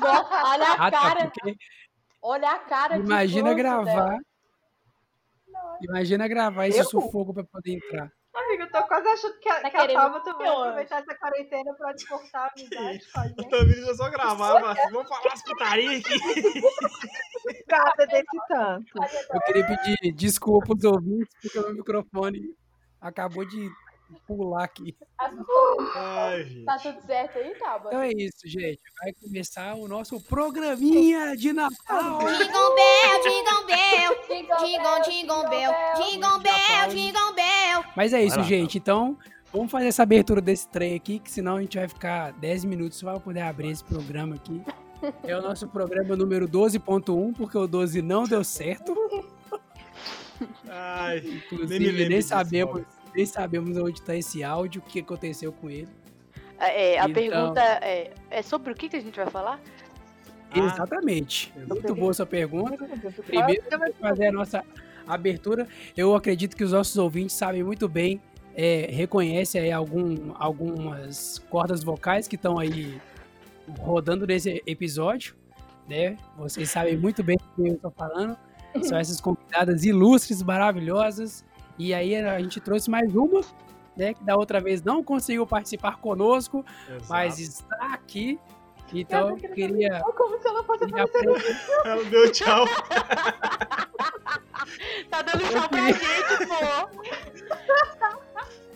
Nossa, olha a Ah, tá, cara. porque Olha a cara de imagina gravar. dela. Imagina gravar esse Eu? sufoco pra poder entrar. Amiga, eu tô quase achando que a, Tá que a também vai aproveitar essa quarentena pra cortar a amizade O. Tamires é só gravar, mas assim, vamos falar as putarias aqui. Gata desse tanto. Eu queria pedir desculpa aos ouvintes, porque o meu microfone acabou de pular aqui. Ai. Tá tudo certo aí, Taba? Então é isso, gente. Vai começar o nosso programinha de Natal. Jingle bell, jingle bell, Jingle jingle, jingle bell, jingle bell, jingle bell. Mas é isso, gente. Então, vamos fazer essa abertura desse trem aqui, que senão a gente vai ficar 10 minutos só pra poder abrir esse programa aqui. É o nosso programa número 12.1, porque o 12 não deu certo. Ai, Inclusive, Nem nem, disso, sabemos, nem sabemos onde tá esse áudio, o que aconteceu com ele. É, a Então. pergunta é, é sobre o que, que a gente vai falar? Ah, Exatamente. Muito boa sua pergunta. Primeiro, Primeiro, vamos fazer a nossa abertura. Eu acredito que os nossos ouvintes sabem muito bem, é, reconhecem aí algum, algumas cordas vocais que estão aí rodando nesse episódio, né? Vocês sabem muito bem do que eu estou falando. São essas convidadas ilustres, maravilhosas. E aí a gente trouxe mais uma, né? Que da outra vez não conseguiu participar conosco, exato. mas está aqui. Então, eu queria, Como se ela fosse queria aparecer no Ela deu tchau. Tá dando tchau pra gente, pô.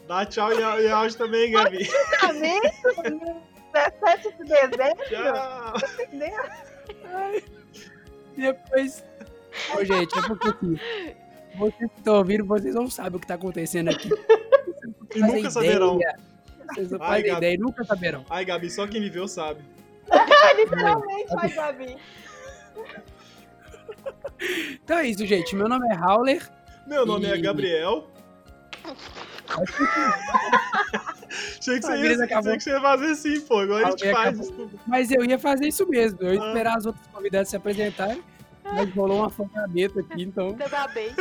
Dá tchau e, e áudio também, Gabi. casamento. 17 de dezembro. Tchau. entendeu? Depois. Ô, gente, é porque assim. Vocês que estão ouvindo, vocês não sabem o que está acontecendo aqui. E nunca saberão. ideia. Vocês não Ai, fazem Gabi. ideia e nunca saberão. Ai, Gabi, só quem viveu sabe. Literalmente, vai, Gabi. Então é isso, gente. Meu nome é Howler. Meu nome é E- Gabriel. Achei que, você ia, achei que você ia fazer assim, pô. Igual a gente faz. acabou. Mas eu ia fazer isso mesmo. Eu ia Ah. esperar as outras convidadas se apresentarem. Mas rolou um afogamento aqui, então. Você tá bem.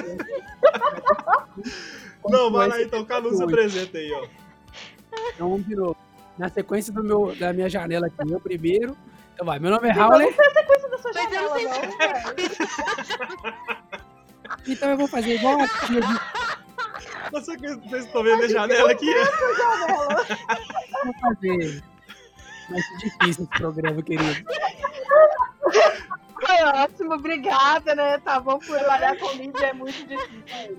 Não, vai lá então. Cada um se apresenta aí, ó. Então vamos de novo. Na sequência do meu, da minha janela aqui, eu primeiro. Então vai, meu nome é Howler. da sua Mas eu janela, não sei não. Então eu vou fazer igual a tia de vocês estão vendo a janela aqui? vou fazer. Vai ser difícil esse programa, querido. Foi ótimo, obrigada, né? Tá bom, por trabalhar com mídia é muito difícil.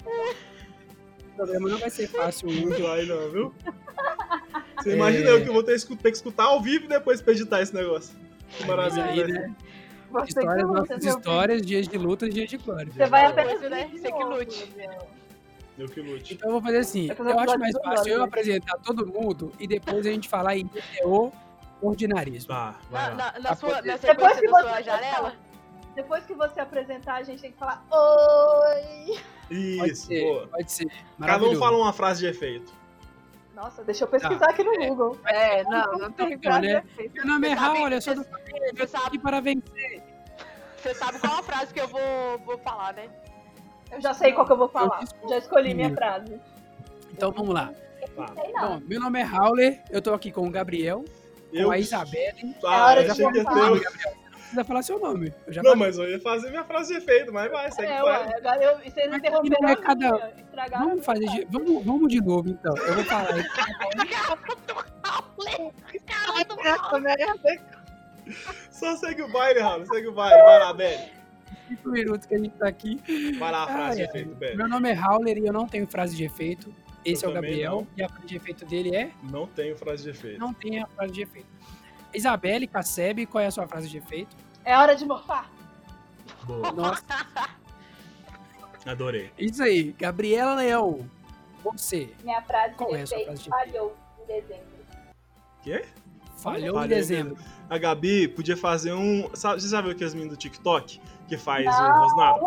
O programa não vai ser fácil hoje. Vai não, viu? Você É. imagina eu que eu vou ter, que escutar ao vivo e depois pra editar esse negócio. Que maravilha, aí, né? Você Histórias, nossas histórias, dias de luta, dias de glória. Você vai apenas né? Você que lute. Eu que lute. Então eu vou fazer assim. Fazer Eu acho mais fácil eu apresentar todo mundo e depois a gente falar em o ordinarismo. Tá, vai Na, lá. na, na sua, na Depois sequência que da você sua janela? Depois que você apresentar, a gente tem que falar Oi! Pode Isso, ser, boa. pode ser. Cada um fala uma frase de efeito. Nossa, deixa eu pesquisar aqui no Google. É, não, não tem Então, frase né? Meu nome é Raul, eu sou do você eu aqui sabe- para vencer. Você sabe qual a frase que eu vou, vou falar, né? Eu já sei qual que eu vou falar. desculpo. Já escolhi minha frase. Então vamos lá. Tá. Não. Bom, meu nome é Howler, eu tô aqui com o Gabriel, com Eu. a Isabelle. É Ah, hora eu contar. ter. Não precisa falar seu nome. Eu já Não, falei. mas eu ia fazer minha frase de efeito, mas vai, segue É, o ué, baile. agora eu, vocês Mas interromperam é cada- minha, estragaram a Vamos fazer de, vamos, vamos de novo então. Eu vou falar. Só segue o baile, Raul. Segue o baile. Vai lá, Belly. Cinco minutos que a gente tá aqui. Vai lá a frase Ai, de efeito, Belly. Meu nome é Howler e eu não tenho frase de efeito. Esse Eu é o Gabriel. não. E a frase de efeito dele é Não tenho frase de efeito. não tem a frase de efeito. Isabelle Cassebe, qual é a sua frase de efeito? É hora de morfar. Boa. Nossa, Adorei. isso aí. Gabriela Leão, você Minha frase Qual de é a sua efeito frase de falhou em dezembro. Quê? falhou em Falhou em dezembro. A Gabi podia fazer um. Sabe, você viu aqueles meninos do TikTok que faz o Rosnado?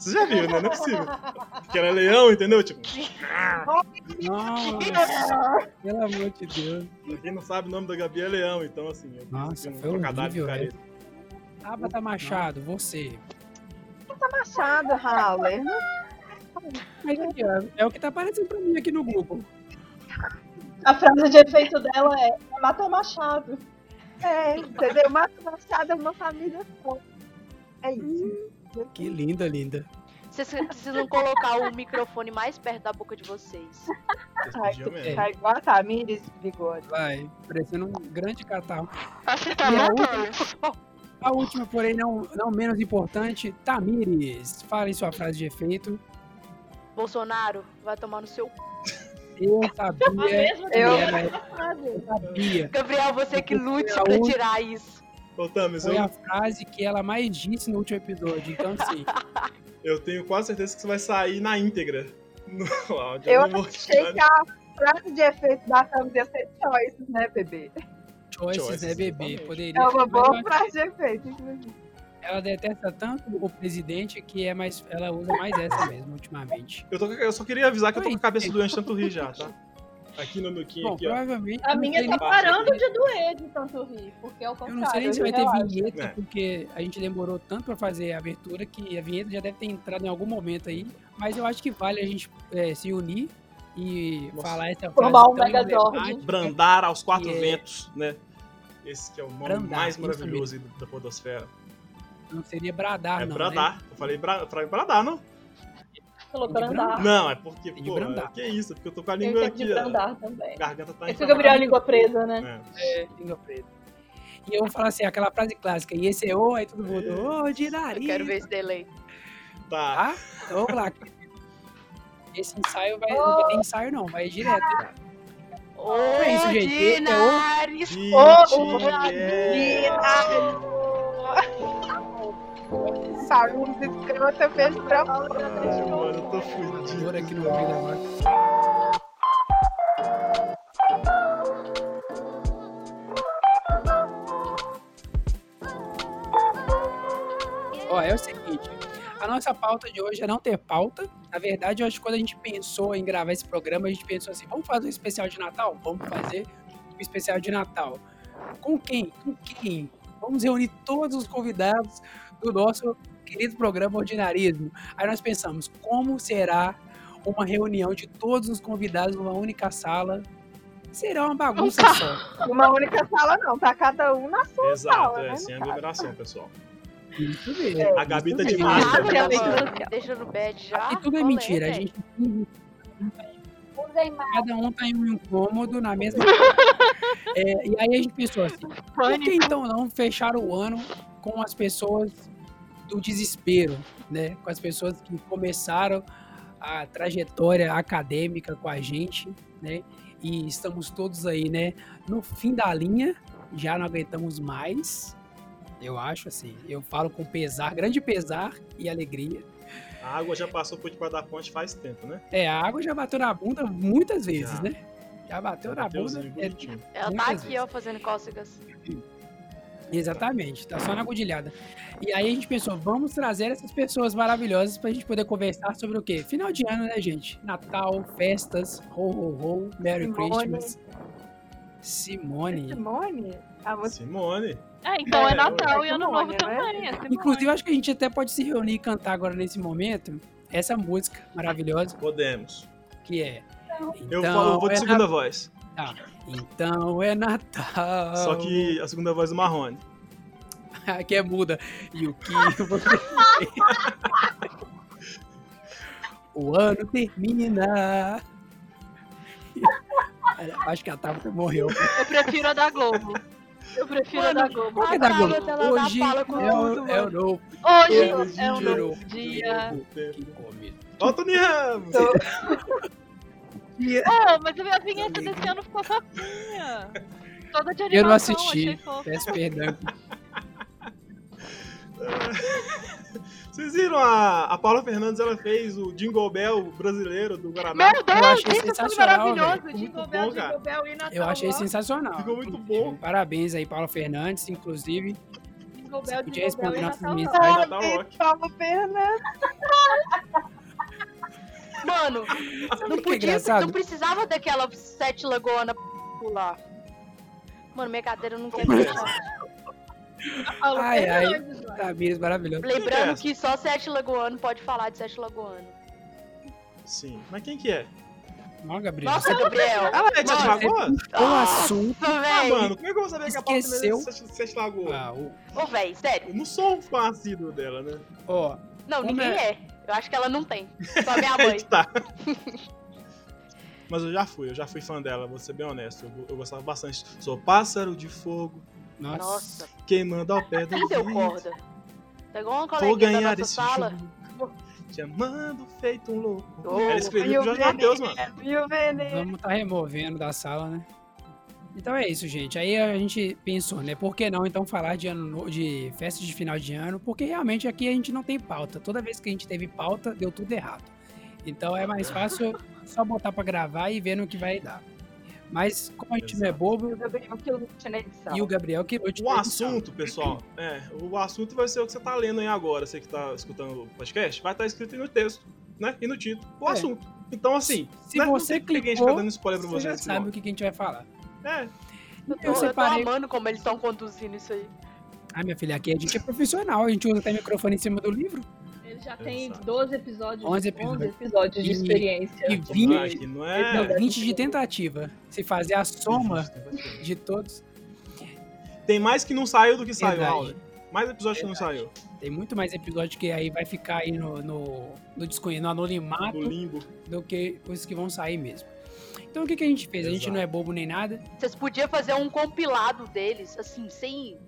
Você já viu, né? Não é possível. Que era leão, entendeu? Tipo, Nossa, pelo amor de Deus. pra quem não sabe, o nome da Gabi é leão, então assim, eu Nossa, um foi trocadilho horrível, com né? Tabata Machado, você. Machado, Howler. Mas aqui, ó, é o que tá aparecendo pra mim aqui no Google. A frase de efeito dela é mata Machado. É, entendeu? Uma machada, uma família só. É isso. Que linda, linda. Vocês precisam colocar o microfone mais perto da boca de vocês. Ai, tá igual a Tamires, bigode. Vai, parecendo um grande catarro. Assim tá E a voltando. A última, porém, não, não menos importante, Tamires. Fale sua frase de efeito. Bolsonaro vai tomar no seu. Eu sabia. que Eu- eu sabia. Gabriel, você que lute pra última- tirar isso. Ô, Tamis, Foi eu, a frase que ela mais disse no último episódio. Então, sim. eu tenho quase certeza que você vai sair na íntegra no áudio. Eu achei que a frase de efeito da Thames ia ser choices, né, bebê? Choices, Choices, né, bebê? exatamente. Poderia. É uma boa frase de efeito, inclusive. ela detesta tanto o presidente que é mais, ela usa mais essa mesmo, ultimamente. Eu, tô- eu só queria avisar que eu tô com a cabeça doente tanto rir já, tá? Aqui no nuquinho, Bom, aqui, ó. provavelmente. A minha tá parando de doer de tanto rir, porque é o Eu contrário. não sei nem se vai ter vinheta, É. porque a gente demorou tanto pra fazer a abertura que a vinheta já deve ter entrado em algum momento aí. Mas eu acho que vale a gente é, se unir e Nossa. falar essa frase Formar um tão Megazord. Brandar aos quatro é- ventos, né? Esse que é o nome Brandar, mais maravilhoso aí da podosfera. Não seria bradar, é não. Né? bradar. Eu falei bra, bradar, não? Falou De brandar. brandar. Não, é porque, Tem de pô, brandar. que isso? Porque eu tô com a língua tempo de aqui, ó. brandar também. Garganta tá É que o Gabriel a língua presa, né? É. É, língua preta. E eu vou falar assim, aquela frase clássica, e esse é o, aí todo mundo, ô, Eu Dinari. quero ver esse delay. Tá. Tá? Então vamos lá. Esse ensaio vai, não vai ter ensaio não, vai direto. Ô, é isso, gente. É o- Dinares! Saúde, escrota, beijo pra Ai, mano, eu tô fudido. Aqui no ouvido agora. Ó, é o seguinte, a nossa pauta de hoje é não ter pauta. Na verdade, eu acho que quando a gente pensou em gravar esse programa, a gente pensou assim, vamos fazer um especial de Natal? Vamos fazer um especial de Natal. Com quem? Com quem? Vamos reunir todos os convidados do nosso querido programa Ordinarismo. Aí nós pensamos, como será uma reunião de todos os convidados numa única sala? Será uma bagunça só. Uma única sala não, tá cada um na sua Exato, sala, é, né, sem aglomeração, pessoal. Isso mesmo. A Gabi tá isso de mesmo. máscara. Abre a Realmente leitura, social. deixa no bed já. E tudo é mentira. A gente cada um tá em um cômodo na mesma. É, e aí a gente pensou assim: por que então não fechar o ano com as pessoas do desespero, né? Com as pessoas que começaram a trajetória acadêmica com a gente, né? E estamos todos aí, né? No fim da linha, já não aguentamos mais. Eu acho assim, eu falo com pesar, grande pesar e alegria. A água já passou por debaixo da ponte faz tempo, né? É, a água já bateu na bunda muitas vezes, Já. né? Já bateu na bunda. Bateuzinho é. Ela tá aqui, vezes. ó, fazendo cócegas. Exatamente, tá só na agudilhada. E aí a gente pensou, vamos trazer essas pessoas maravilhosas pra gente poder conversar sobre o quê? Final de ano, né, gente? Natal, festas, ho, ho, ho, Merry Simone. Christmas. Simone. Simone? A música Simone. É, então é, É, Natal é e Ano Simone, Novo né? também. É. Inclusive, acho que a gente até pode se reunir e cantar agora nesse momento essa música maravilhosa Podemos. que é. Eu Então, falo, eu vou de é segunda voz. Natal. Então é Natal. Só que a segunda voz do Marrone. que é muda. E o que você O ano termina. Acho que a Tabata morreu. Eu prefiro a da Globo. Eu prefiro a da Globo. É A da Globo? Ela dá Hoje fala com é o, tudo, é o mano. novo Hoje é um dia. novo dia. que come. Ó, o Tony Ramos! Oh, mas a minha vinheta desse ano ficou fofinha. Toda de animação, Eu não assisti. Peço perdão. Vocês viram a, a Paula Fernandes, ela fez o Jingle Bell brasileiro do Guaraná. Meu Deus, achei isso foi sensacional, maravilhoso. velho. Jingle Muito Bell, bom, cara. Jingle Bell e Natal. Eu achei sensacional. Ficou muito bom. Parabéns aí, Paula Fernandes, inclusive. Jingle Você Bell, podia Jingle Bell responder e nossas Natal. mensagens. Paulo Fernandes. Mano, não que é podia, não precisava daquela sete lagoana pular. Mano, minha cadeira não quer é? Paulo Ai, ai. Tamires, maravilhoso. Lembrando essa? que só sete lagoano pode falar de sete lagoano. Sim. Mas quem que é? Ó, Gabriel. Nossa, Gabriel. Ela é de Sete Lagoas? o assunto. Ah, velho. mano, como é que eu vou saber que a pauta Esqueceu. também é de Sete- Lagoas? Ah, o- Ô, velho, sério. Eu não sou um fã assíduo dela, né? ó, Não, ninguém é? é. Eu acho que ela não tem. Só minha mãe. tá. Mas eu já fui, eu já fui fã dela, vou ser bem honesto. Eu, eu gostava bastante. Sou pássaro de fogo, nossa. Nossa. queimando ao pé do Cadê o vento. corda? Tá igual uma Vou coleguinha da ganhar nossa esse sala. jogo. Te amando feito um louco. Oh, Ela escreveu pro o Jorge Matheus, mano. E o veneno. Vamos estar removendo da sala, né? Então é isso, gente. Aí a gente pensou, né? Por que não então falar de ano no- de festa de final de ano? Porque realmente aqui a gente não tem pauta. Toda vez que a gente teve pauta, deu tudo errado. Então é mais fácil só botar pra gravar e ver no que vai dar. Mas como a gente não é Exato. bobo O Gabriel que lute na edição. e o Gabriel que lute O assunto, pessoal, é, o assunto vai ser o que você tá lendo aí agora, você que tá escutando o podcast, vai estar escrito aí no texto, né? E no título, o É. assunto. Então, assim, Se né, você que a gente ficar dando spoiler pra Você já sabe o que a gente vai falar. É, Eu Eu tô, eu tô separei. amando como eles estão conduzindo isso aí. Ah, minha filha, aqui a gente é profissional. A gente usa até microfone em cima do livro. Ele já tem Exato. 12 episódios, 11 11 episódios. episódios, de E- experiência. e de- vinte- ah, aqui não é... Não, 20 de tentativa. Se fazer a soma de todos, Tem mais que não saiu do que saiu, Verdade. Raul. Mais episódio que não saiu. tem muito mais episódio que aí vai ficar aí no, no, no, no anonimato do que os que vão sair mesmo. Então o que, que a gente fez? A gente Exato. não é bobo nem nada. Vocês podiam fazer um compilado deles, assim, sem.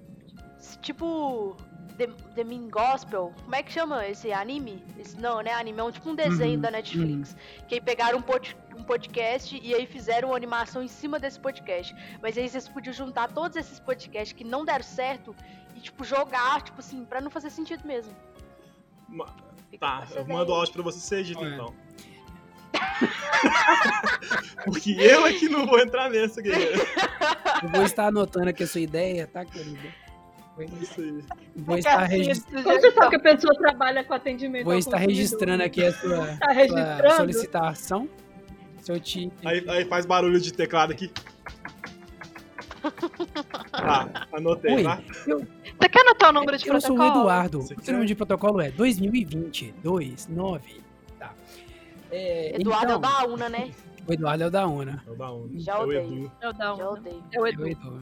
Tipo. The, The Mean Gospel. Como é que chama esse anime? Esse, não, né? Anime é um, tipo um desenho Uhum, da Netflix. Que aí pegaram um, pod, um podcast e aí fizeram uma animação em cima desse podcast. Mas aí vocês podiam juntar todos esses podcasts que não deram certo e, tipo, jogar, tipo assim, pra não fazer sentido mesmo. Ma- Fica Tá, eu mando o áudio pra você ser edito, Olha. então. Porque eu aqui não vou entrar nessa, guerreiro. Eu vou estar anotando aqui a sua ideia, tá, querida? Isso aí. Vou estar, Caixinha de regis- Como você sabe que a pessoa trabalha com atendimento vou estar registrando aqui a sua, Tá sua registrando? solicitação. Se eu te. Aí, aí faz barulho de teclado aqui. Tá, anotei, Oi, tá? Você quer anotar o número de eu sou o protocolo? Eduardo. Você O quer? seu número de protocolo é 2020 29. É, Eduardo é o então, da UNA, né? o Eduardo é o da UNA. É o da onda. Já É o odeio. Edu. Eu dá Já um. odeio. É o É Edu. o Edu.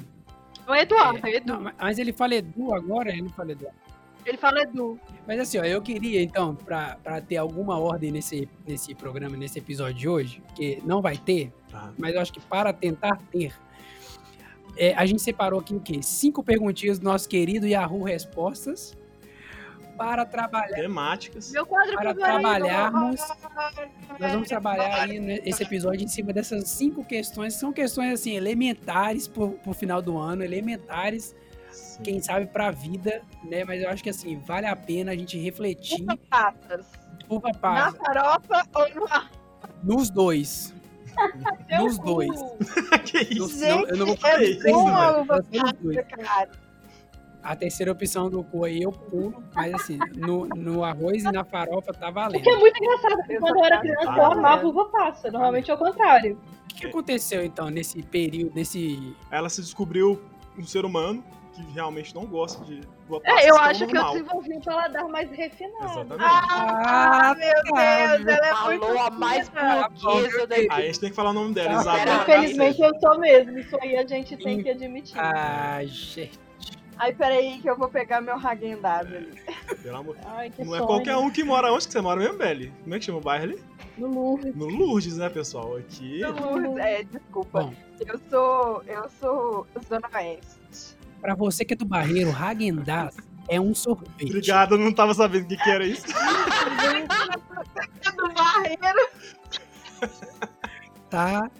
É o Eduardo, é É, o Edu. não, mas- mas ele fala Edu agora, ele não fala Eduardo. Ele fala Edu. Mas assim, ó, eu queria, então, pra, pra ter alguma ordem nesse, nesse programa, nesse episódio de hoje, que não vai ter, Tá. mas eu acho que para tentar ter, é, a gente separou aqui o quê? Cinco perguntinhas do nosso querido Yahoo Respostas para trabalhar, Temáticas. Meu quadro para trabalharmos. Nós vamos trabalhar aí nesse episódio em cima dessas cinco questões, que são questões assim, elementares pro, pro final do ano, elementares, Sim. quem sabe pra vida, né? Mas eu acho que assim, vale a pena a gente refletir Uva passas. uva Na passa farofa ou no arroz? nos dois. Nos dois. que isso? não, eu não vou Gente, fazer é isso, bom não. a Eu uva passa, cara. A terceira opção do cu aí eu pulo, mas assim, no, no arroz e na farofa tá O valendo. que é muito engraçado, porque quando eu era criança Ah, eu é. amava uva passa. Normalmente é o contrário. O que aconteceu então nesse período, nesse. Ela se descobriu um ser humano que realmente não gosta de uva passa. É, eu acho que eu desenvolvi um paladar mais refinado. Exatamente. Ah, meu tá, Deus, ela é Falou muito a mais burguesa da Aí a gente tem que falar o nome dela. Isabela. Infelizmente eu sou mesmo. Isso aí a gente tem que admitir. Ah, gente. Ai, peraí que eu vou pegar meu Hagen-Dazs ali. Pelo amor. Ai, que Não é sonho. qualquer um que mora onde que você mora mesmo, Belly? Como é que chama o bairro ali? No Louvre. No Lourdes, né, pessoal? Aqui. Lourdes, É, desculpa. Bom, Eu sou. Eu sou Zona Oeste. pra você que é do Barreiro, Hagendaz é um sorvete. Obrigado, eu não tava sabendo o que, que era isso. Do barreiro. Tá?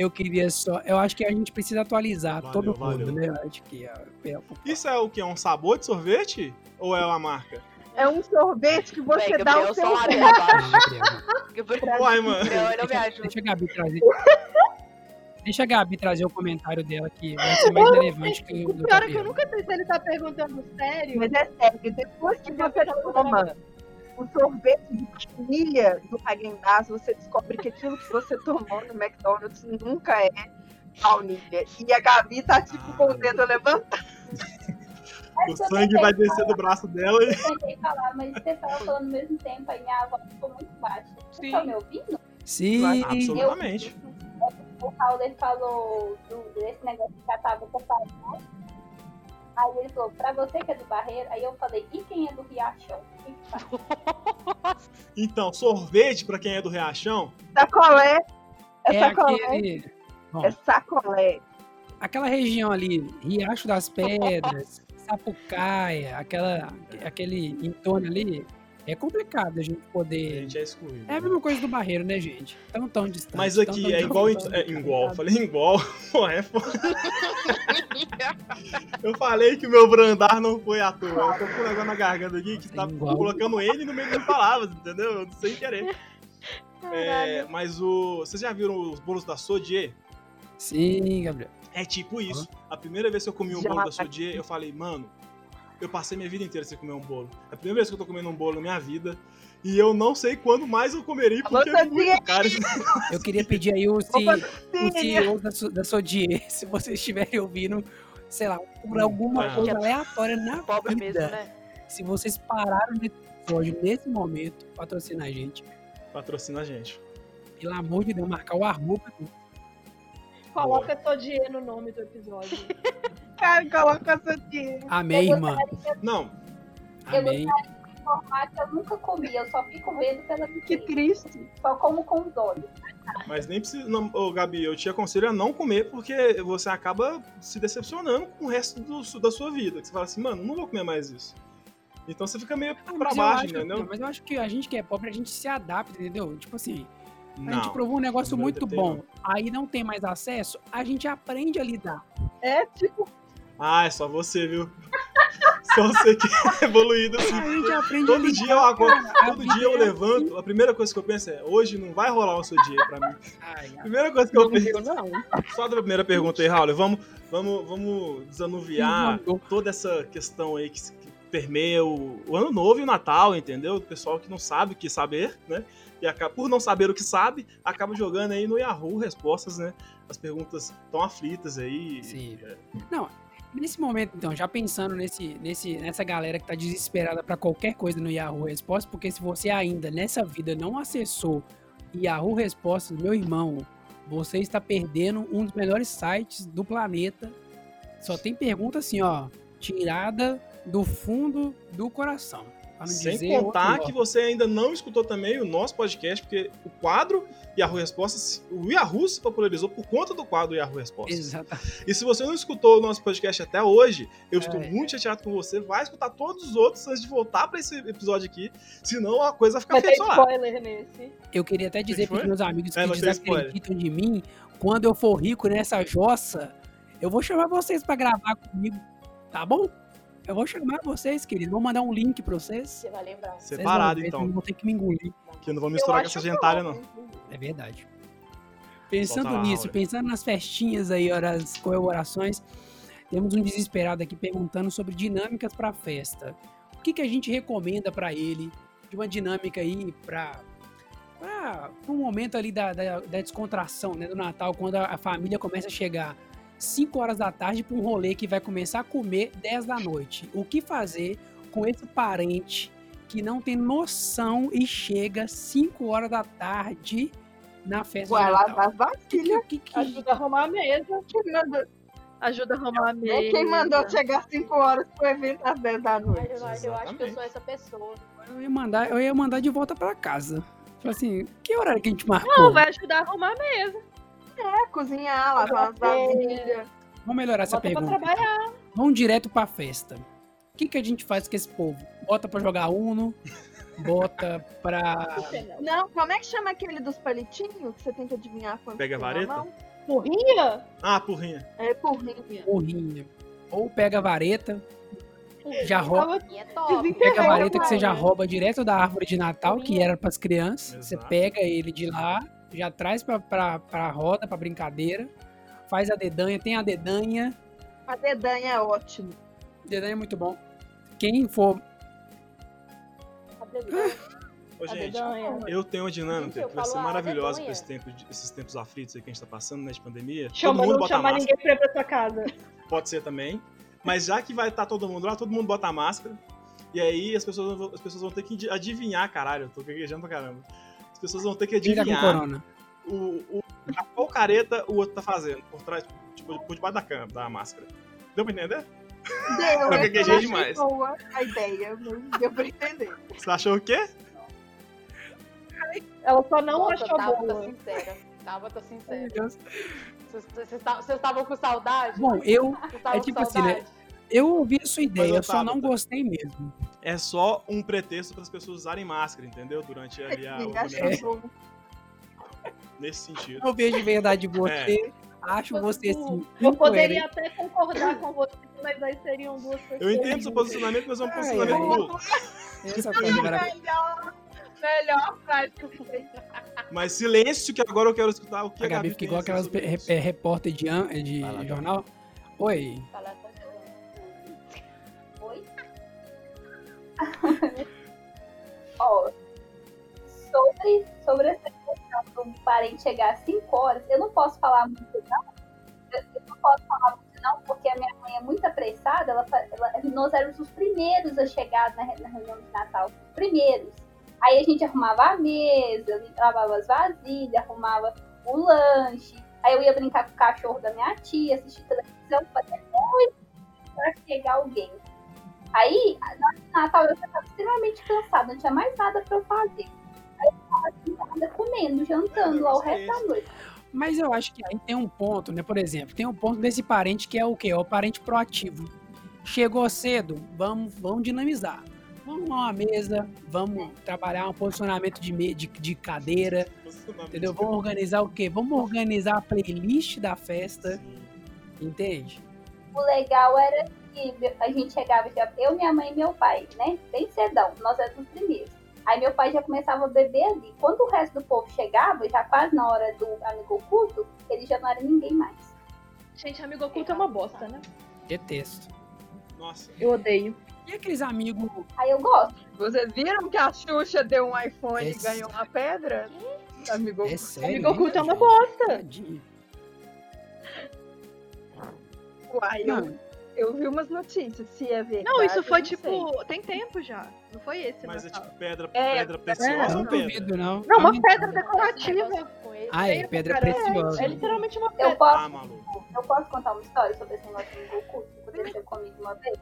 Eu queria só. Eu acho que a gente precisa atualizar Valeu, todo mundo, valeu. né? Eu acho que. é um- Isso é o que? É um sabor de sorvete? Ou é uma marca? É um sorvete que você dá Gabriel, o seu. Gabriel, Uai, mano. Gabriel, não me ajuda. Deixa a Gabi trazer. Deixa a Gabi trazer o comentário dela que vai ser mais relevante que o pior é que eu nunca sei se ele tá perguntando sério. Mas é sério, depois que você toma o sorvete de baunilha do Hagen-Dazs, você descobre que aquilo que você tomou no McDonald's nunca é baunilha. E a Gabi tá tipo com o dedo levantado. O sangue vai descer do braço dela e. Eu tentei falar, mas você tava falando ao mesmo tempo, aí minha voz ficou muito baixa. Você Sim. tá me ouvindo? Sim. Absolutamente. O Paulo ele falou do, desse negócio de catar boca faz, Aí ele falou, pra você que é do Barreiro, aí eu falei, e quem é do Riachão? Então, sorvete pra quem é do Riachão, Sacolé. É, É sacolé. aquele. Bom, É sacolé. aquela região ali, Riacho das Pedras, Sapucaia, aquela, aquele entorno ali, é complicado a gente a poder. gente é excluído. É a mesma coisa do Barreiro, né, gente? Tão tão distante. Mas tão, aqui tão, é tão, igual. tão, É tão igual. Falei igual. Pô, é foda. Eu falei que o meu brandar não foi à toa. Eu tô com um negócio na garganta aqui que tá Igual. colocando ele no meio das palavras, entendeu? Sem querer. É, mas o. Vocês já viram os bolos da Sodier? Sim, Gabriel. É tipo isso. A primeira vez que eu comi um Já. bolo da Sodier, eu falei, mano, eu passei minha vida inteira sem comer um bolo. É a primeira vez que eu tô comendo um bolo na minha vida. E eu não sei quando mais eu comerei, porque é muito caro. Eu queria pedir aí o, C- o CEO da, da Sodier, se vocês estiverem ouvindo, sei lá, por alguma Ah. coisa aleatória na Pobre vida. mesmo, né? Se vocês pararam nesse episódio, nesse momento, patrocina a gente. Patrocina a gente. Pelo amor de Deus, marcar o arroba. Coloca Sodier no nome do episódio. Cara, coloca Sodier. Amém, Eu irmã. Não, Eu Amém. Informar que eu nunca comi, eu só fico vendo pela Que vitrine. triste. Só como com os olhos. Mas nem precisa. Não, ô, Gabi, eu te aconselho a não comer, porque você acaba se decepcionando com o resto do- da sua vida. Que você fala assim, mano, não vou comer mais isso. Então você fica meio Ah, pra baixo, acho- entendeu? não, mas eu acho que a gente que é pobre, a gente se adapta, entendeu? Tipo assim, a Não. gente provou um negócio muito bom, aí não tem mais acesso, a gente aprende a lidar. É tipo, Ah, é só você, viu? só você que é evoluído assim. A gente aprende a Todo dia eu acordo, todo dia eu é levanto, a primeira coisa que eu penso é, hoje não vai rolar o seu dia pra mim. Primeira coisa que eu não penso. Só da primeira pergunta aí, Raul, vamos, vamos, vamos desanuviar toda essa questão aí que, que permeia o, o ano novo e o Natal, entendeu? O pessoal que não sabe o que saber, né? E acaba, por não saber o que sabe, acaba jogando aí no Yahoo respostas, né? As perguntas tão aflitas aí. Sim. Não, nesse momento, então, já pensando nesse, nesse, nessa galera que tá desesperada pra qualquer coisa no Yahoo Respostas, porque se você ainda nessa vida não acessou Yahoo Respostas, meu irmão, você está perdendo um dos melhores sites do planeta. Só tem pergunta assim, ó, tirada do fundo do coração. Sem dizer contar outro que você ainda não escutou também o nosso podcast, porque o quadro Yahoo Respostas, o Yahoo se popularizou por conta do quadro Yahoo Respostas. Exatamente. E se você não escutou o nosso podcast até hoje, eu estou É. muito chateado com você. Vai escutar todos os outros antes de voltar para esse episódio aqui, senão a coisa vai ficar feia spoiler nesse. Eu queria até dizer para meus amigos É, que ter desacreditam de mim, quando eu for rico nessa jossa, eu vou chamar vocês para gravar comigo, tá bom? Eu vou chamar vocês, queridos. Vou mandar um link para vocês. Você vai lembrar. Vocês Separado, vão ver, então. Não ter que me engolir. Que eu não vou misturar com essa gentalha, não. É verdade. Pensando lá, nisso, pensando nas festinhas aí, as comemorações, temos um desesperado aqui perguntando sobre dinâmicas para festa. O que, que a gente recomenda para ele de uma dinâmica aí para para um momento ali da, da, da descontração, né, do Natal, quando a, a família começa a chegar 5 horas da tarde para um rolê que vai começar a comer 10 da noite. O que fazer com esse parente que não tem noção e chega 5 horas da tarde na festa vai lá das vasilhas. Que, que, que, Ajuda a arrumar a mesa. Quem mandou, Ajuda a arrumar a mesa. é quem mandou chegar 5 horas pro evento às 10 da noite? Eu, eu acho que eu sou essa pessoa. eu, ia mandar, eu ia mandar de volta para casa. Falei assim, que horário que a gente marcou? Não, vai ajudar a arrumar a mesa. É, cozinhar, lavar as vasilhas. Vamos melhorar essa Bota pra pergunta. trabalhar. Vamos direto pra festa. O que, que a gente faz com esse povo? Bota pra jogar Uno, bota pra. Não, como é que chama aquele dos palitinhos que você tem que adivinhar quando Pega a na vareta? mão? Porrinha? Ah, porrinha. É porrinha. porrinha. Ou pega a vareta, já rouba. E é. Pega a vareta que você já rouba direto da árvore de Natal, que era pras crianças. Você Exato. pega ele de lá, já traz pra, pra, pra roda, pra brincadeira. Faz a dedanha, tem a dedanha. A dedanha é ótimo. Dedanha é muito bom. Quem for. Ô, A gente, dedanha. eu tenho uma dinâmica Gente, que vai ser ah, maravilhosa com esse tempo, esses tempos aflitos aí que a gente tá passando, né, de pandemia. Chama, todo mundo não bota chamar ninguém pra ir pra sua casa. Pode ser também. Mas já que vai estar todo mundo lá, todo mundo bota a máscara. E aí as pessoas, vão- as pessoas vão ter que adivinhar, caralho. Eu tô gaguejando pra caramba. As pessoas vão ter que tá adivinhar corona? o, o, a qual careta o outro tá fazendo por trás, tipo, por debaixo da cama, da máscara. Deu pra entender? Deu, Não, eu gaguejei achei demais. boa a ideia, mas deu pra entender. Você achou o quê? Ela só não Nossa, achou Tabata boa. sincera. Tabata sincera. Meu Deus. Vocês- Vocês ta- vocês estavam com saudade? Bom, eu, é tipo assim, né? Eu ouvi a sua ideia, eu só não gostei mesmo. É só um pretexto para as pessoas usarem máscara, entendeu? Durante ali a Sim, bom. Nesse sentido. Eu vejo de verdade É. você, acho você assim. Eu poderia até concordar com você, mas aí seriam duas pessoas. Eu entendo seu posicionamento, mas é um posicionamento louco. Essa maravilhosa. Melhor, melhor frase que eu falei. Mas silêncio, que agora eu quero escutar o que A a Gabi Gabi fica igual aquelas é, repórter de, an- de Gabi. jornal. Oi, Fala, Ó, sobre, sobre essa questão do parente chegar às 5 horas, eu não posso falar muito não. Eu, eu não posso falar muito não, porque a minha mãe é muito apressada. Ela, ela- nós éramos os primeiros a chegar na, na reunião de Natal. Os primeiros. Aí a gente arrumava a mesa, lavava as vasilhas, arrumava o lanche. Aí eu ia brincar com o cachorro da minha tia, assistir televisão, fazer muito pra chegar alguém. Aí, no Natal eu já estava extremamente cansada, não tinha mais nada pra eu fazer. Aí eu tava sentada comendo, jantando lá o resto da noite. Mas eu acho que aí tem um ponto, né? Por exemplo, tem um ponto desse parente que é o quê? É o parente proativo. Chegou cedo, vamos, vamos dinamizar. Vamos arrumar uma mesa, vamos trabalhar um posicionamento de, me- de, de cadeira, entendeu? Vamos organizar o quê? Vamos organizar a playlist da festa, Sim. entende? O legal era que a gente chegava, já, eu, minha mãe e meu pai, né? Bem cedão, nós éramos os primeiros. Aí meu pai já começava a beber ali. Quando o resto do povo chegava, já quase na hora do amigo oculto, ele já não era ninguém mais. Gente, amigo oculto é uma bosta, né? Detesto. Nossa. Eu odeio. E aqueles amigos. Aí eu gosto. Vocês viram que a Xuxa deu um iPhone Esse- e ganhou uma pedra? Amigo, É sério? Amigo oculto é uma bosta. Tadinho. uai, Não, eu vi umas notícias, se é verdade. Não, isso eu foi não tipo. sei. Tem tempo já. Não foi esse, Mas é Natal. tipo pedra, É, pedra eu preciosa não duvido, não. Não, uma pedra decorativa. Ah, é, pedra cara, é- preciosa. É literalmente uma Eu pedra. posso, Ah, maluco. eu posso contar uma história sobre esse negócio do oculto que aconteceu comigo uma vez?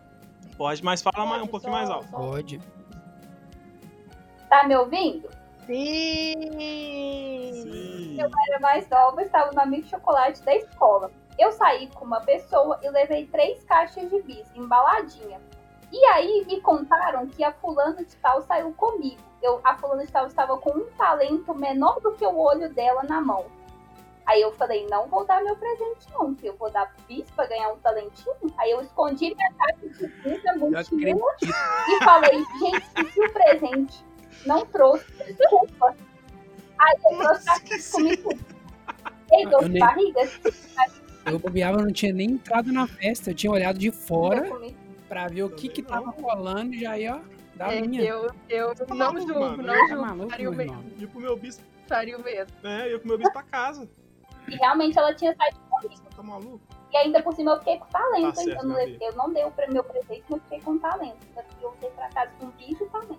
Pode, mas fala mais, um Pode, pouquinho só- mais alto. Pode. Tá me ouvindo? Sim. Sim. Eu era mais nova, estava no amigo chocolate da escola. Eu saí com uma pessoa e levei três caixas de bis, embaladinha. E aí me contaram que a fulana de tal saiu comigo. Eu, a fulana de tal estava com um talento menor do que o olho dela na mão. Aí eu falei, não vou dar meu presente não, porque eu vou dar bis pra ganhar um talentinho. Aí eu escondi minha caixa de bis na mochila e falei, gente, esqueci o presente. Não trouxe, desculpa. Aí eu trouxe comigo. Ei, dor de nem- barriga? Eu bobeava, eu não tinha nem entrado na festa. Eu tinha olhado de fora pra ver o que que tava rolando e já ia, ó, dar É, minha. eu eu tá não maluco, julgo, mano. não Tá julgo. maluco, Faria o mesmo. E pro meu bispo, Faria o mesmo. né? Eu com meu bispo pra casa. E realmente ela tinha saído comigo. Tá maluco? E ainda por cima eu fiquei com talento, Tá hein? certo, Eu não, eu não dei o meu presente, mas fiquei com talento. Eu voltei pra casa com bicho e talento.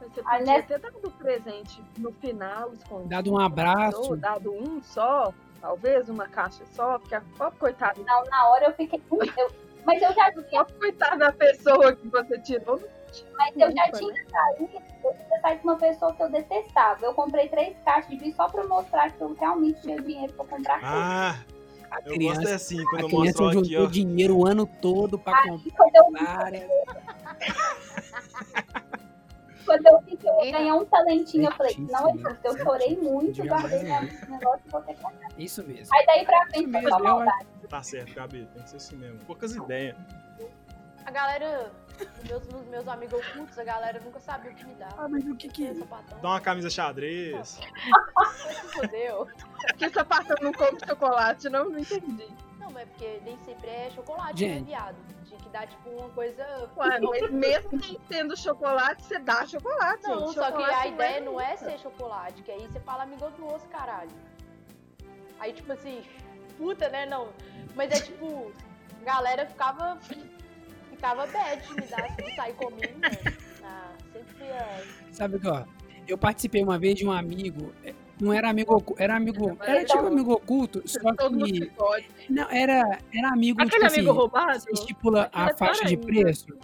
Mas Você Aí podia nessa- ter dado o presente no final, escondido. Dado um abraço. Dado um só, talvez, uma caixa só, porque a pobre coitada, Não, na hora eu fiquei. eu- mas eu já tinha, pobre coitada da pessoa que você tirou. mas eu já tinha saído. Eu tinha saído com uma pessoa que eu detestava. Eu comprei três caixas de só pra mostrar que eu realmente tinha dinheiro pra comprar coisa. Ah, A eu gosto é criança, assim, a quando criança aqui, juntou ó. dinheiro o ano todo pra comprar Aí quando eu, várias. quando eu vi que eu ia ganhar um talentinho, eu falei, não é justo. Eu chorei muito, guardei mais minha negócio e voltei pra casa. Isso mesmo. Aí daí pra frente foi eu maldade. Tá certo, Gabi, tem que ser assim mesmo. Poucas ideias. A galera, meus, meus amigos ocultos, a galera nunca sabia o que me dar. Ah, mas o que que... Sapatão. Dá uma camisa xadrez. Se fodeu. Que sapatão não come chocolate, não, não entendi. Não, mas é porque nem sempre é chocolate, Gente. né, viado? Tinha que dar, tipo, uma coisa... Ué, mas mesmo nem tendo chocolate, você dá chocolate, Não, gente. só que Chocolate a ideia não é nunca. ser chocolate, que aí você fala amigo doce, caralho. Aí, tipo assim, puta, né, não. Mas é tipo, galera ficava. Ficava bad de me dar, assim, sair comigo, né? Ah, sempre ia. Sabe o que, ó? Eu participei uma vez de um amigo. Não era amigo oculto, era amigo. Era tipo amigo oculto, só que. Não, era, era amigo, Aquele tipo amigo assim, roubado? você estipula a faixa de preço,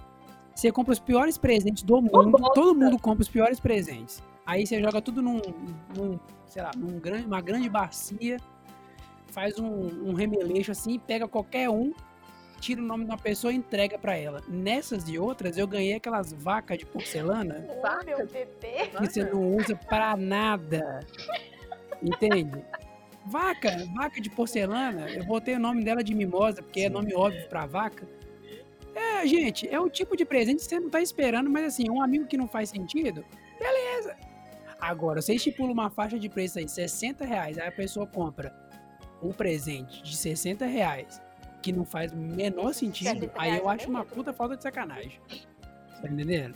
você compra os piores presentes do mundo, todo mundo compra os piores presentes. Aí você joga tudo num, num, sei lá, num grande, uma grande bacia, faz um, um remeleixo assim, pega qualquer um, tira o nome de uma pessoa e entrega pra ela. Nessas e outras, eu ganhei aquelas vacas de porcelana Ô, meu bebê. que você não usa pra nada. Entende? Vaca, vaca de porcelana, eu botei o nome dela de mimosa, porque é nome óbvio pra vaca. É, gente, é o tipo de presente que você não tá esperando, mas assim, um amigo que não faz sentido, beleza. Agora, você estipula uma faixa de preço aí, 60 reais, aí a pessoa compra um presente de 60 reais, que não faz o menor sentido, 60 aí eu é acho uma puta falta de sacanagem. Tá entendendo?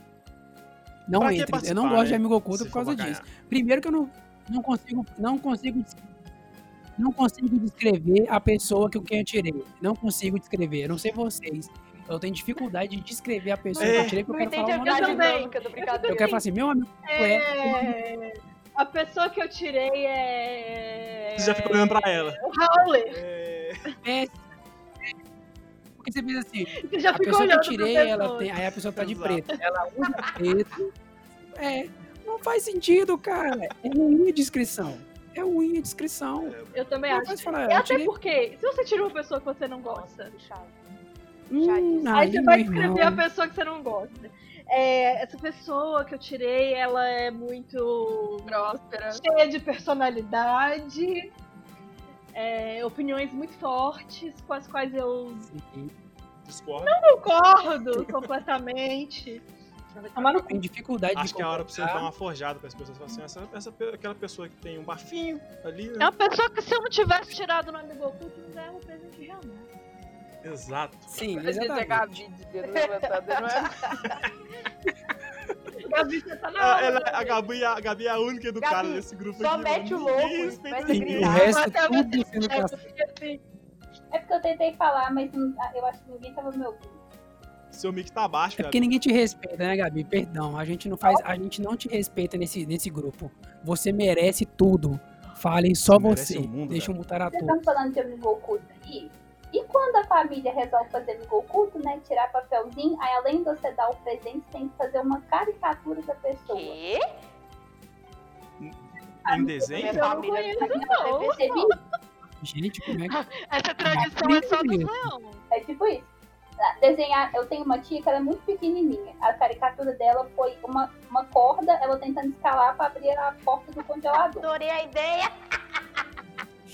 Não Pra que entre. Eu não gosto de né? amigo oculto Se por causa disso. Primeiro que eu não, não consigo, não consigo, não consigo descrever a pessoa que eu tirei. Não consigo descrever. Eu não sei vocês. Eu tenho dificuldade de descrever a pessoa que É. eu tirei, porque eu quero falar a o nome Eu dela. também. dinâmica do brincadeira. Eu quero falar assim, meu amigo é. É... A pessoa que eu tirei é. Você já fica olhando pra ela. O Howler. É, é porque você fez assim, Você já a fica pessoa que eu tirei, ela tem, aí a pessoa tá de Exato. preto. Ela usa preto. É, não faz sentido, cara. É ruim a descrição. É ruim a descrição. Eu também Não acho. falar, E eu até tirei- porque, se você tira uma pessoa que você não gosta. Hum, aí aí, você vai meu descrever irmão. a pessoa que você não gosta. É, essa pessoa que eu tirei, ela é muito Próspera. cheia de personalidade, é, opiniões muito fortes, com as quais eu Sim. discordo. concordo completamente. Tomar no cu. Tem dificuldade Acho de que é a hora pra você dar uma forjada para as pessoas. Falar assim, essa, essa, aquela pessoa que tem um bafinho ali, É né? uma pessoa que se eu não tivesse tirado o nome do oculto, não ganhava presente jamais. Exato. Sim, Às vezes é exatamente. Gabi de dedo levantado, não é? Gabi, você tá na Ah, aula, ela- né? a, Gabi, a Gabi é a única educada Gabi, desse grupo só aqui. mete o louco e. O resto Até tudo sendo É, porque, assim, É porque eu tentei falar, mas não- eu acho que ninguém tava me ouvindo. Seu mic tá baixo, É porque Gabi. ninguém te respeita, né, Gabi? Perdão, a gente não faz, a gente não te respeita nesse, nesse grupo. Você merece tudo. Falem só Você você. o mundo, Deixa eu mutar a Vocês estão falando de amigo oculto aí? E quando a família resolve fazer amigo oculto, né? Tirar papelzinho, aí além de você dar o presente, tem que fazer uma caricatura da pessoa. Quê? Em desenho? Conheço, não não. Gente, como é que. Essa tradição é só do. Leão. É tipo isso. Ah, Desenhar, eu tenho uma tia que ela é muito pequenininha. A caricatura dela foi uma, uma corda, ela tentando escalar pra abrir a porta do congelador. Adorei a ideia.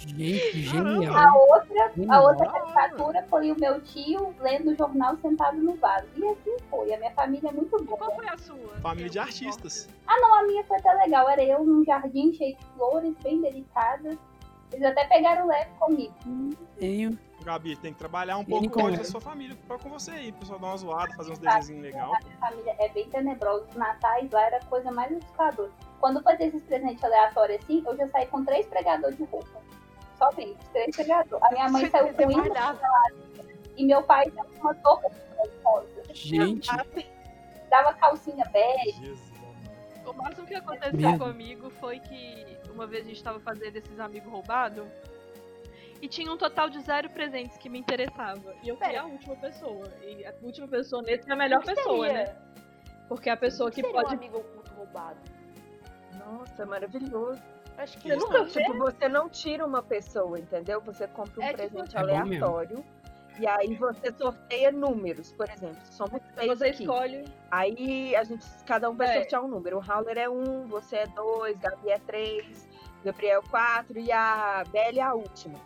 Gente, A genial. outra, a outra caricatura foi o meu tio lendo o jornal sentado no vaso. E assim foi. A minha família é muito boa. Qual foi a sua? Família de artistas. Ah, não, a minha foi até legal. Era eu num jardim cheio de flores, bem delicadas. Eles até pegaram leve comigo. Tenho. Gabi, tem que trabalhar um pouco com- mais da sua família pra com você aí. O pessoal dar uma zoada, fazer uns desenhos legais. A minha família é bem tenebrosa. Os natais lá era a coisa mais assustadora. Quando eu fazia esses presentes aleatórios assim, eu já saí com três pregadores de roupa. Somente, três pregadores. A minha mãe saiu Você com isso e meu pai saiu com uma touca de rosa. Gente, Dava calcinha bege. O máximo que aconteceu Mesmo. comigo foi que uma vez a gente tava fazendo esses amigos roubados e tinha um total de zero presentes que me interessavam. E eu fui Pera. a última pessoa. E a última pessoa nesse é a melhor que pessoa, seria? né? Porque é a pessoa que seria pode. um amigo oculto roubado? Nossa, maravilhoso. Acho que Você nunca? Tipo, você não tira uma pessoa, entendeu? Você compra um É tipo- presente É bom mesmo. aleatório. E aí você sorteia números, por exemplo. Somos seis Você aqui. escolhe. Aí a gente, cada um vai É. sortear um número. O Howler é um, você é dois, Gabi é três, Gabriel quatro e a Belle é a última.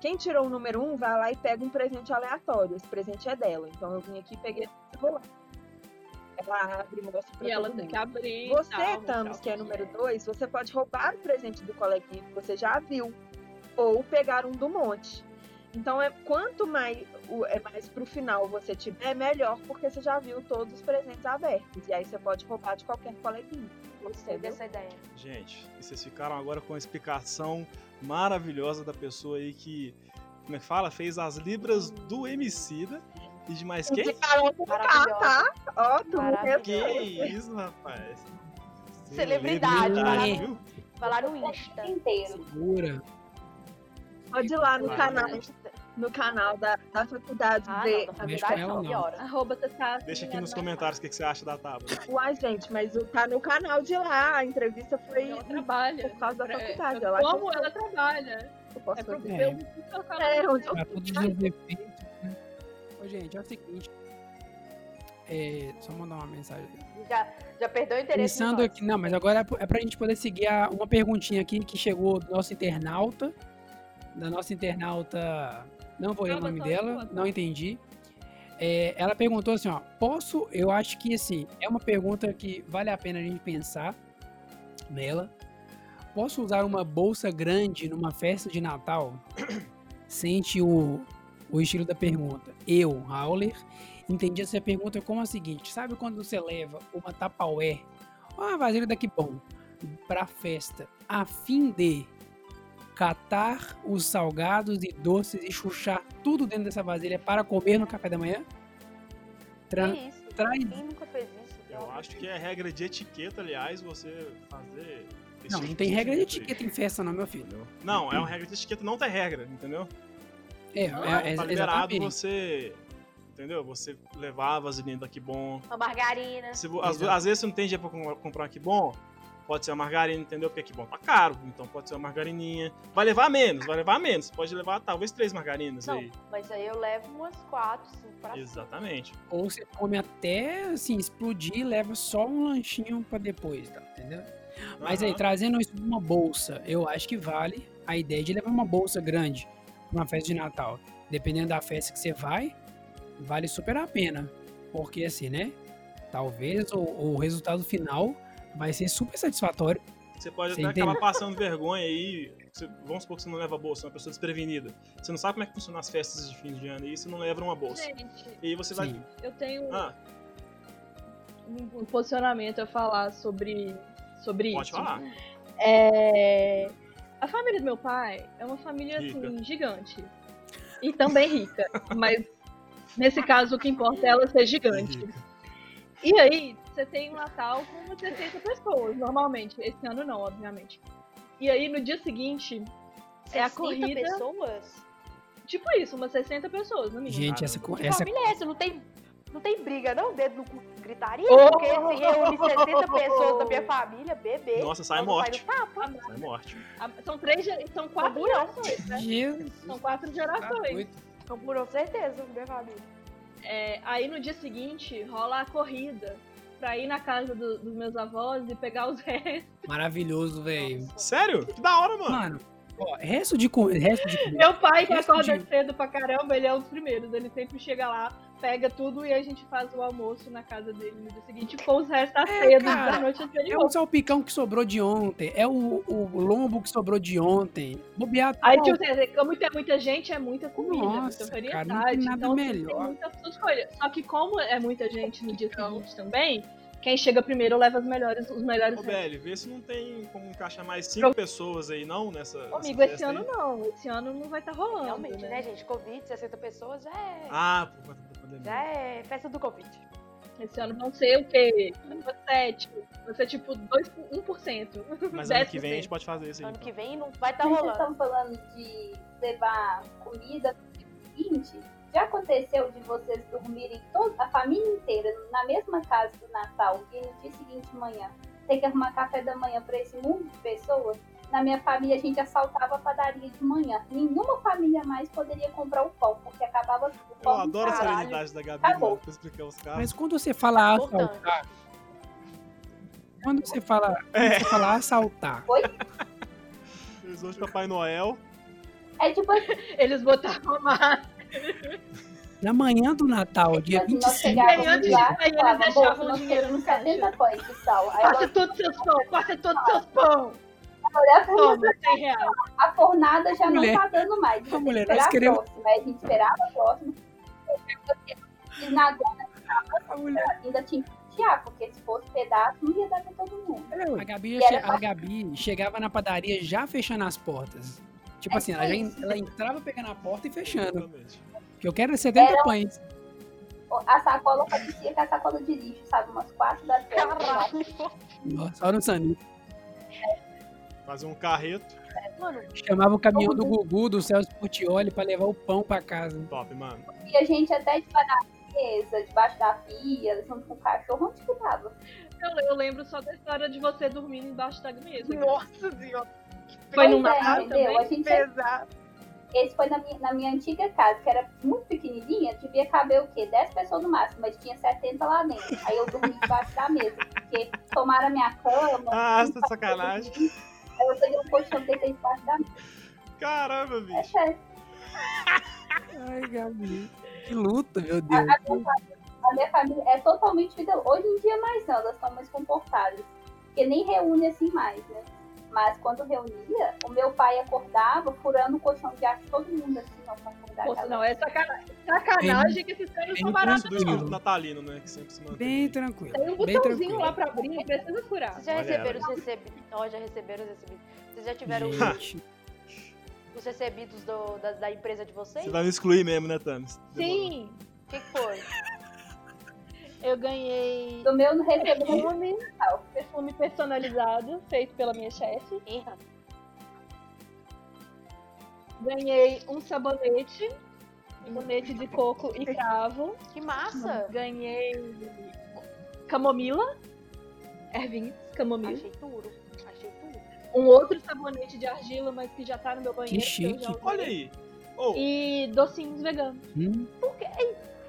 Quem tirou o número um vai lá e pega um presente aleatório. Esse presente é dela. Então eu vim aqui e peguei e vou lá. Ela abre mostra pra E ela todo tem mundo. que abrir. Você, tal, Thanos, que é número dois, você pode roubar o presente do coleguinha que você já viu. Ou pegar um do monte. Então, é quanto mais, é mais pro final você tiver, melhor, porque você já viu todos os presentes abertos. E aí você pode roubar de qualquer coleguinha. Gostei dessa ideia. Gente, e vocês ficaram agora com a explicação maravilhosa da pessoa aí que, como é que fala? Fez as libras do Emicida. E de mais quem? Tá? Ó, tu. Que isso, rapaz. Celebridade, lá, Celebridade. lá no Insta. inteiro. Segura. Pode ir lá no Vai. canal, no canal da, da faculdade Ah, ver. não, da faculdade ela, não. Arroba Tessassi, Deixa aqui né, nos comentários o que que você acha da tábua. Uai, gente, mas o- tá no canal de lá. A entrevista foi Ela trabalha. por causa da É, faculdade. é acho como ela trabalha. eu posso É pra fazer. o canal. É, onde eu Pra né? Ô, gente, é o seguinte. É, só mandar uma mensagem. Já, já perdeu o interesse. em Pensando aqui, não, mas agora é é pra gente poder seguir a- uma perguntinha aqui que chegou do nosso internauta. Da nossa internauta. Não vou ler o nome dela, não entendi. É, ela perguntou assim, ó. Posso, eu acho que assim, é uma pergunta que vale a pena a gente pensar nela. Posso usar uma bolsa grande numa festa de Natal? Sente o, o estilo da pergunta. Eu, Hauler, entendi essa pergunta como a seguinte: sabe quando você leva uma Tupperware, uma vasilha daqui bom, pra festa, a fim de catar os salgados e doces e chuchar tudo dentro dessa vasilha para comer no café da manhã? Tra- Que isso? traz- Quem nunca fez isso? Eu acho que é regra de etiqueta, aliás, você fazer. Não, tipo não tem regra de aí. etiqueta em festa, não, meu filho. Não, é uma regra de etiqueta, não tem regra, entendeu? É, é, é tá liberado exatamente. você. Entendeu? Você levar a vasilhinha daqui bom. Uma margarina. Se, às, às vezes você não tem dinheiro pra com- comprar um aqui bom, pode ser a margarina, entendeu? Porque aqui bom tá caro, então pode ser uma margarininha. Vai levar menos, vai levar menos. Pode levar talvez três margarinas Não, aí. mas aí eu levo umas quatro, cinco pra cima. Exatamente. Ou você come até, assim, explodir e leva só um lanchinho pra depois, tá? Entendeu? Mas aí, Aham. trazendo isso pra uma bolsa, eu acho que vale a ideia de levar uma bolsa grande uma festa de Natal. Dependendo da festa que você vai, vale super a pena. Porque assim, né? Talvez o, o resultado final vai ser super satisfatório. Você pode Você até entende? acabar passando vergonha aí. Você- vamos supor que você não leva bolsa, uma pessoa desprevenida. Você não sabe como é que funciona as festas de fim de ano e você não leva uma bolsa. Gente, E aí você vai. Sim. eu tenho Ah, um posicionamento a falar sobre, sobre pode isso. falar. É, A família do meu pai é uma família Rica. assim, gigante. E também rica. mas nesse caso o que importa é ela ser gigante. E aí, você tem um Natal com umas 60 pessoas, normalmente. Esse ano não, obviamente. E aí, no dia seguinte, é a 60 corrida. pessoas? Tipo isso, umas 60 pessoas, no mínimo. Gente, essa, essa família é essa? Não tem, não tem briga, não? Dedo no cu, gritaria? Oh! Porque se reúne 60 pessoas da minha família, bebê. Nossa, sai morte. tapa. Sai morte. São três, são quatro gerações, né? Jesus, São quatro tá gerações. doido. Com com certeza, minha família. É, aí no dia seguinte rola a corrida pra ir na casa do- dos meus avós e pegar os restos. Maravilhoso, velho. Sério? Que da hora, mano. Mano, ó, resto de, co- resto de comida. Meu pai, que Resto acorda de- cedo pra caramba, ele é um dos primeiros. Ele sempre chega lá, pega tudo e a gente faz o almoço na casa dele no dia seguinte com os restos da ceia do- É, cara, da noite É anterior. o salpicão que sobrou de ontem. É o, o lombo que sobrou de ontem. Bobear Aí, pô, tipo, como tem muita gente, é muita comida, Nossa, muita cara, variedade. não tem nada então, assim, melhor. tem muita sua escolha. Só que como é muita gente no dia seguinte também, quem chega primeiro leva as melhores, os melhores Ô, vê se não tem como encaixar mais cinco pessoas aí, não, nessa. Amigo, nessa esse ano aí? não. Esse ano não vai estar rolando. Realmente, né? né, gente? Covid, 60 pessoas já é. Ah, por pandemia. Já é festa do Covid. Esse ano vão ser o quê? Vai ser 7. Vai ser tipo 2, 1%. Mas ano que vem a gente pode fazer isso aí. Ano então. que vem não vai estar Vocês rolando. estão falando de levar comida no dia seguinte? Já aconteceu de vocês dormirem toda a família inteira na mesma casa do Natal e no dia seguinte de manhã ter que arrumar café da manhã para esse mundo de pessoas? Na minha família a gente assaltava a padaria de manhã. Nenhuma família mais poderia comprar o pão, porque acabava tudo. Eu pão adoro a serenidade da Gabi, Acabou. pra explicar os carros. Mas quando você fala Importante. assaltar. Quando você fala, quando É. você fala assaltar, Eles hoje Papai Noel. É tipo assim, Eles botaram a máscara. na manhã do Natal, dia nós 25, chegávamos antes lá de sair, e eles deixavam o dinheiro no caixa. 70 pães de sal. Corta todos os seus pão, corta todos os seus pão. Olhava Toma, 100 reais. a fornada já Mulher. não tá dando mais. Que mulher, esperar nós a queremos- próxima. Aí a gente esperava a próxima. E na dona a mulher, ainda tinha que tirar, porque se fosse pedaço, não ia dar pra todo mundo. a Gabi, che- a Gabi chegava na padaria já fechando as portas. Tipo É assim, ela, já, ela entrava pegando a porta e fechando. Exatamente. Que eu quero é 70 Era- pães. A sacola parecia que a sacola de lixo, sabe? Umas quatro da tarde. Caralho. Nossa, Só no Sani. Fazer um carreto. Mano, Chamava o caminhão do Gugu, do Celso Portioli, pra levar o pão pra casa. Top, mano. E a gente até debaixo da mesa, debaixo da pia, junto com o cachorro, onde que tava? Eu, eu lembro só da história de você dormindo embaixo da mesa. Nossa senhora. que Foi no Pois é, Natal entendeu? também? A gente pesado. Esse foi na minha, na minha antiga casa, que era muito pequenininha, devia caber o quê? 10 pessoas no máximo, mas tinha 70 lá dentro. Aí eu dormi debaixo da mesa, porque tomaram a minha cama. Ah, tá de sacanagem. Aí eu peguei um colchão e deitei debaixo da mesa. Caramba, É bicho. sério. Ai, Gabi. Que luta, meu Deus. A minha família é totalmente vida. Hoje em dia mais não, elas estão mais comportadas. Porque nem reúne assim mais, né? Mas quando reunia, o meu pai acordava furando o colchão de ar de todo mundo, assim, não, pra acordar a Poxa, casa. não, é sacanagem. Sacanagem que esses caras são baratos. Do espírito natalino, né? Que sempre se mantém. Bem tranquilo. Tem um Bem botãozinho lá pra abrir, não precisa furar. vocês já Olha receberam ela. os recebidos. Ó, já receberam os recebidos. Vocês já tiveram os- Gente, os recebidos do- da, da empresa de vocês? Você vai me excluir mesmo, né, Thames? Sim, O que, que foi? Eu ganhei Do meu recebeu perfume, perfume personalizado, feito pela minha chefe. Erra. Ganhei um sabonete, sabonete de coco e cravo. Que massa! Ganhei camomila, ervinhos, camomila. Achei tudo. Achei tudo. Um outro sabonete de argila, mas que já tá no meu banheiro. Que chique. Olha aí. Oh, E docinhos veganos. hum,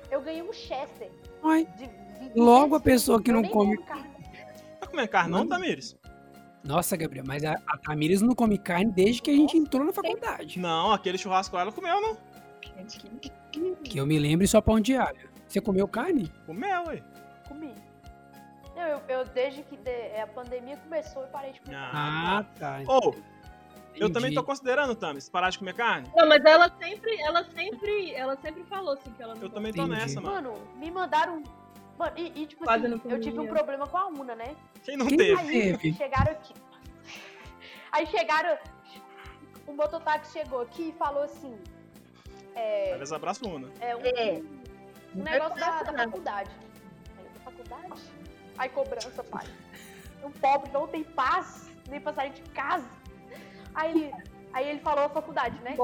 Eu ganhei um Chester. ai, De, de Logo a 25. pessoa que não come- tá comendo carne não, Tamires? Nossa, Gabriel, mas a, a Tamires não come carne desde que a gente entrou na faculdade. Não, aquele churrasco lá ela comeu, não. Que eu me lembre só pão de alho. Você comeu carne? Comeu, ué. Comi. Não, eu, eu desde que de- a pandemia começou, eu parei de comer. Ah, tá. Oh, eu também tô considerando, Tamis, parar de comer carne. Não, mas ela sempre, ela sempre, ela sempre falou assim que ela não Eu também tô Entendi. nessa, mano. Mano, me mandaram. Mano, e, e, tipo Quase assim, eu tive um problema com a Una, né? Quem não Quem teve? Aí teve? chegaram aqui. Aí chegaram. O mototáxi chegou aqui e falou assim. É, Aliás, abraço, Una. é um, É. um negócio da, da faculdade. Aí eu, da faculdade? Aí cobrança, pai. Um pobre não tem paz nem pra sair de casa. Aí, aí ele falou a faculdade, né?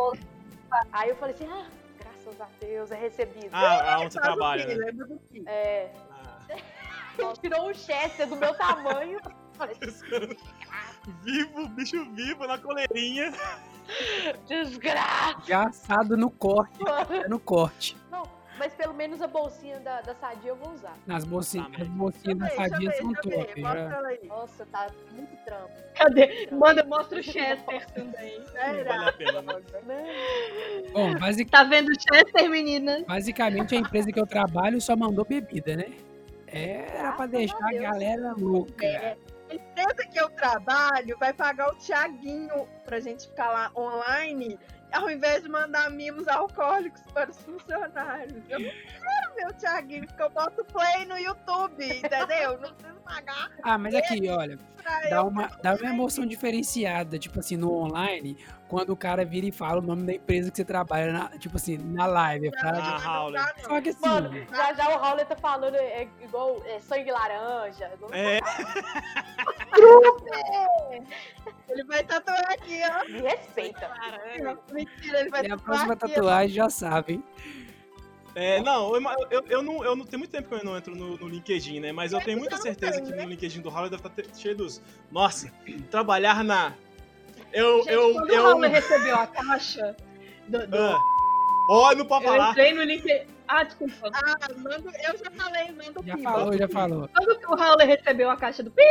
Aí eu falei assim, ah, graças a Deus, é recebido. Ah, aonde você Faz o trabalha, né? Quê? É, ele tirou um Chester do meu tamanho. Vivo, bicho vivo na coleirinha. desgraça! Já assado no corte. É no corte. Não, mas pelo menos a bolsinha da, da Sadia eu vou usar. Nas bolsinhas, Tá, as bolsinhas da sadia são top. Nossa, tá muito trampo. Cadê? Manda, mostra o Chester também. Não vale a pena, né? Bom, basic- Tá vendo o Chester, menina? basicamente a empresa que eu trabalho só mandou bebida, né? Era pra deixar a galera louca. É, a empresa que eu trabalho vai pagar o Tiaguinho pra gente ficar lá online, ao invés de mandar mimos alcoólicos para os funcionários. Eu não quero meu Tiaguinho, porque eu boto play no YouTube, entendeu? Não preciso pagar Ah, mas aqui, olha, dá uma, dá uma emoção diferenciada, tipo assim, no online, quando o cara vira e fala o nome da empresa que você trabalha, na- tipo assim, na live. Ah, Pra... Raul. Só que assim, Mano, já já o Howler tá falando é igual é, sangue laranja. É, Ele vai tatuar aqui, ó. Me respeita. Mentira, ele vai é a tatuar próxima aqui, ó. tatuagem, já sabem. é, não, eu, eu, eu não, eu não tem muito tempo que eu não entro no, no LinkedIn, né? Mas eu tenho muita certeza que no LinkedIn do Raul deve estar cheio dos. Nossa, trabalhar na. Eu, Gente, eu, quando eu. o Raul recebeu a caixa do, do- Ah. Ó, não pode eu falar. entrei no LinkedIn. Ah, desculpa. Ah, mando, eu já falei, manda o Já pimba. falou, já falou. Quando o Raul recebeu a caixa do Pi,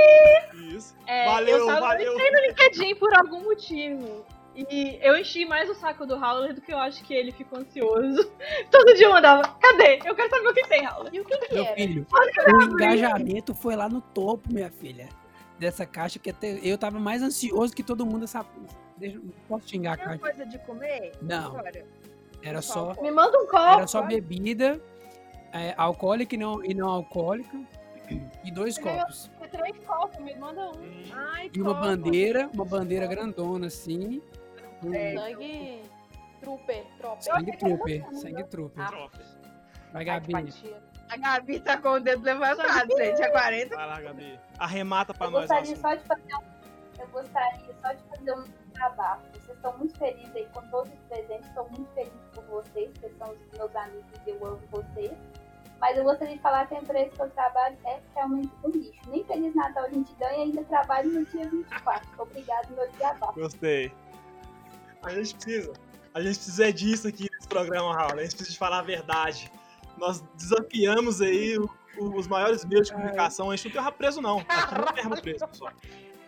Isso. é, Valeu, eu tava valeu. entrei no LinkedIn por algum motivo. E eu enchi mais o saco do Howler do que eu acho que ele ficou ansioso. Todo dia eu mandava, cadê? Eu quero saber o que tem, Howler. E o que que Meu era? filho, o engajamento foi lá no topo, minha filha. Dessa caixa que até eu tava mais ansioso que todo mundo essa. Deixa, posso xingar a caixa? coisa de comer? Não, Agora. era só, Me manda um copo. era só bebida, é, alcoólica e não, e não alcoólica, e dois ganhou- copos. Três copos, me manda um. Ai, E uma copo. bandeira, uma bandeira grandona assim. Um É. Sangue trooper, tropa. sangue trooper, sangue trooper. Ah. Vai, Ai, Gabi. que fatia. A Gabi tá com o dedo levantado, gente. É 40. Vai lá, Gabi. Arremata pra Eu nós. gostaria só de fazer um. Eu gostaria só de fazer um desabafo. Vocês estão muito felizes aí com todos os presentes. Estou muito feliz por vocês, vocês são os meus amigos e eu amo vocês. Mas eu gostaria de falar que a empresa que eu trabalho é realmente um lixo. Nem Feliz Natal a gente ganha e ainda trabalho no dia 24. Obrigado, meu desabafo. Gostei. A gente precisa. A gente precisa disso aqui nesse programa, Raul. A gente precisa de falar a verdade. Nós desafiamos aí o- o- os maiores meios de comunicação. A gente não terra preso, não. Aqui não terra preso, pessoal.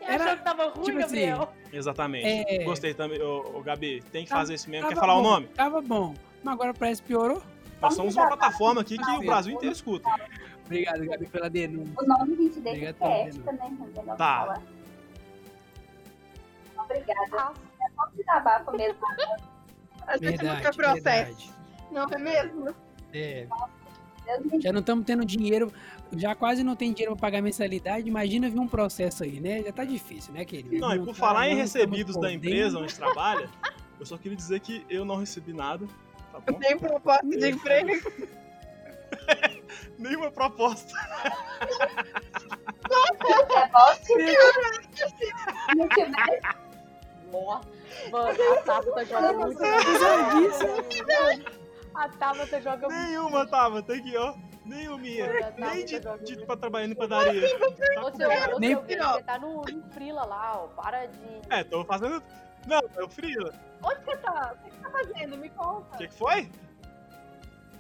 Era, Achou que tava ruim, tipo assim, Gabriel? Exatamente. É. Gostei também, ô, ô, Gabi. Tem que Tava- fazer isso mesmo. Quer falar o bom, nome? Tava bom. Mas agora parece piorou. Nós somos uma plataforma aqui que o Brasil inteiro escuta. Obrigado, Gabi, pela denúncia. O nome a gente deixa Obrigado que é pela ética, né? Não tem Tá. Obrigada. É só desabafo mesmo. A gente não Verdade, quer processo. verdade. Não é mesmo? É, já não estamos tendo dinheiro, já quase não tem dinheiro pra pagar mensalidade. Imagina vir um processo aí, né? Já tá difícil, né, querido? Não, e por tá- falar em recebidos da empresa onde trabalha, eu só queria dizer que eu não recebi nada. Tá bom? Tem proposta de emprego. Nenhuma proposta. É bosta. Não Nossa, mano, a Tabata joga muito. A Tabata joga muito. Nenhuma tava, tem que, ó. Nenhuma. Nem de, de pra trabalhar em padaria. Tá Ô, seu, ô, Nem seu você tá no, no frila lá, ó. Para de. É, tô fazendo. Não, eu frio. Onde você tá? O que você tá fazendo? Me O conta. que, que foi?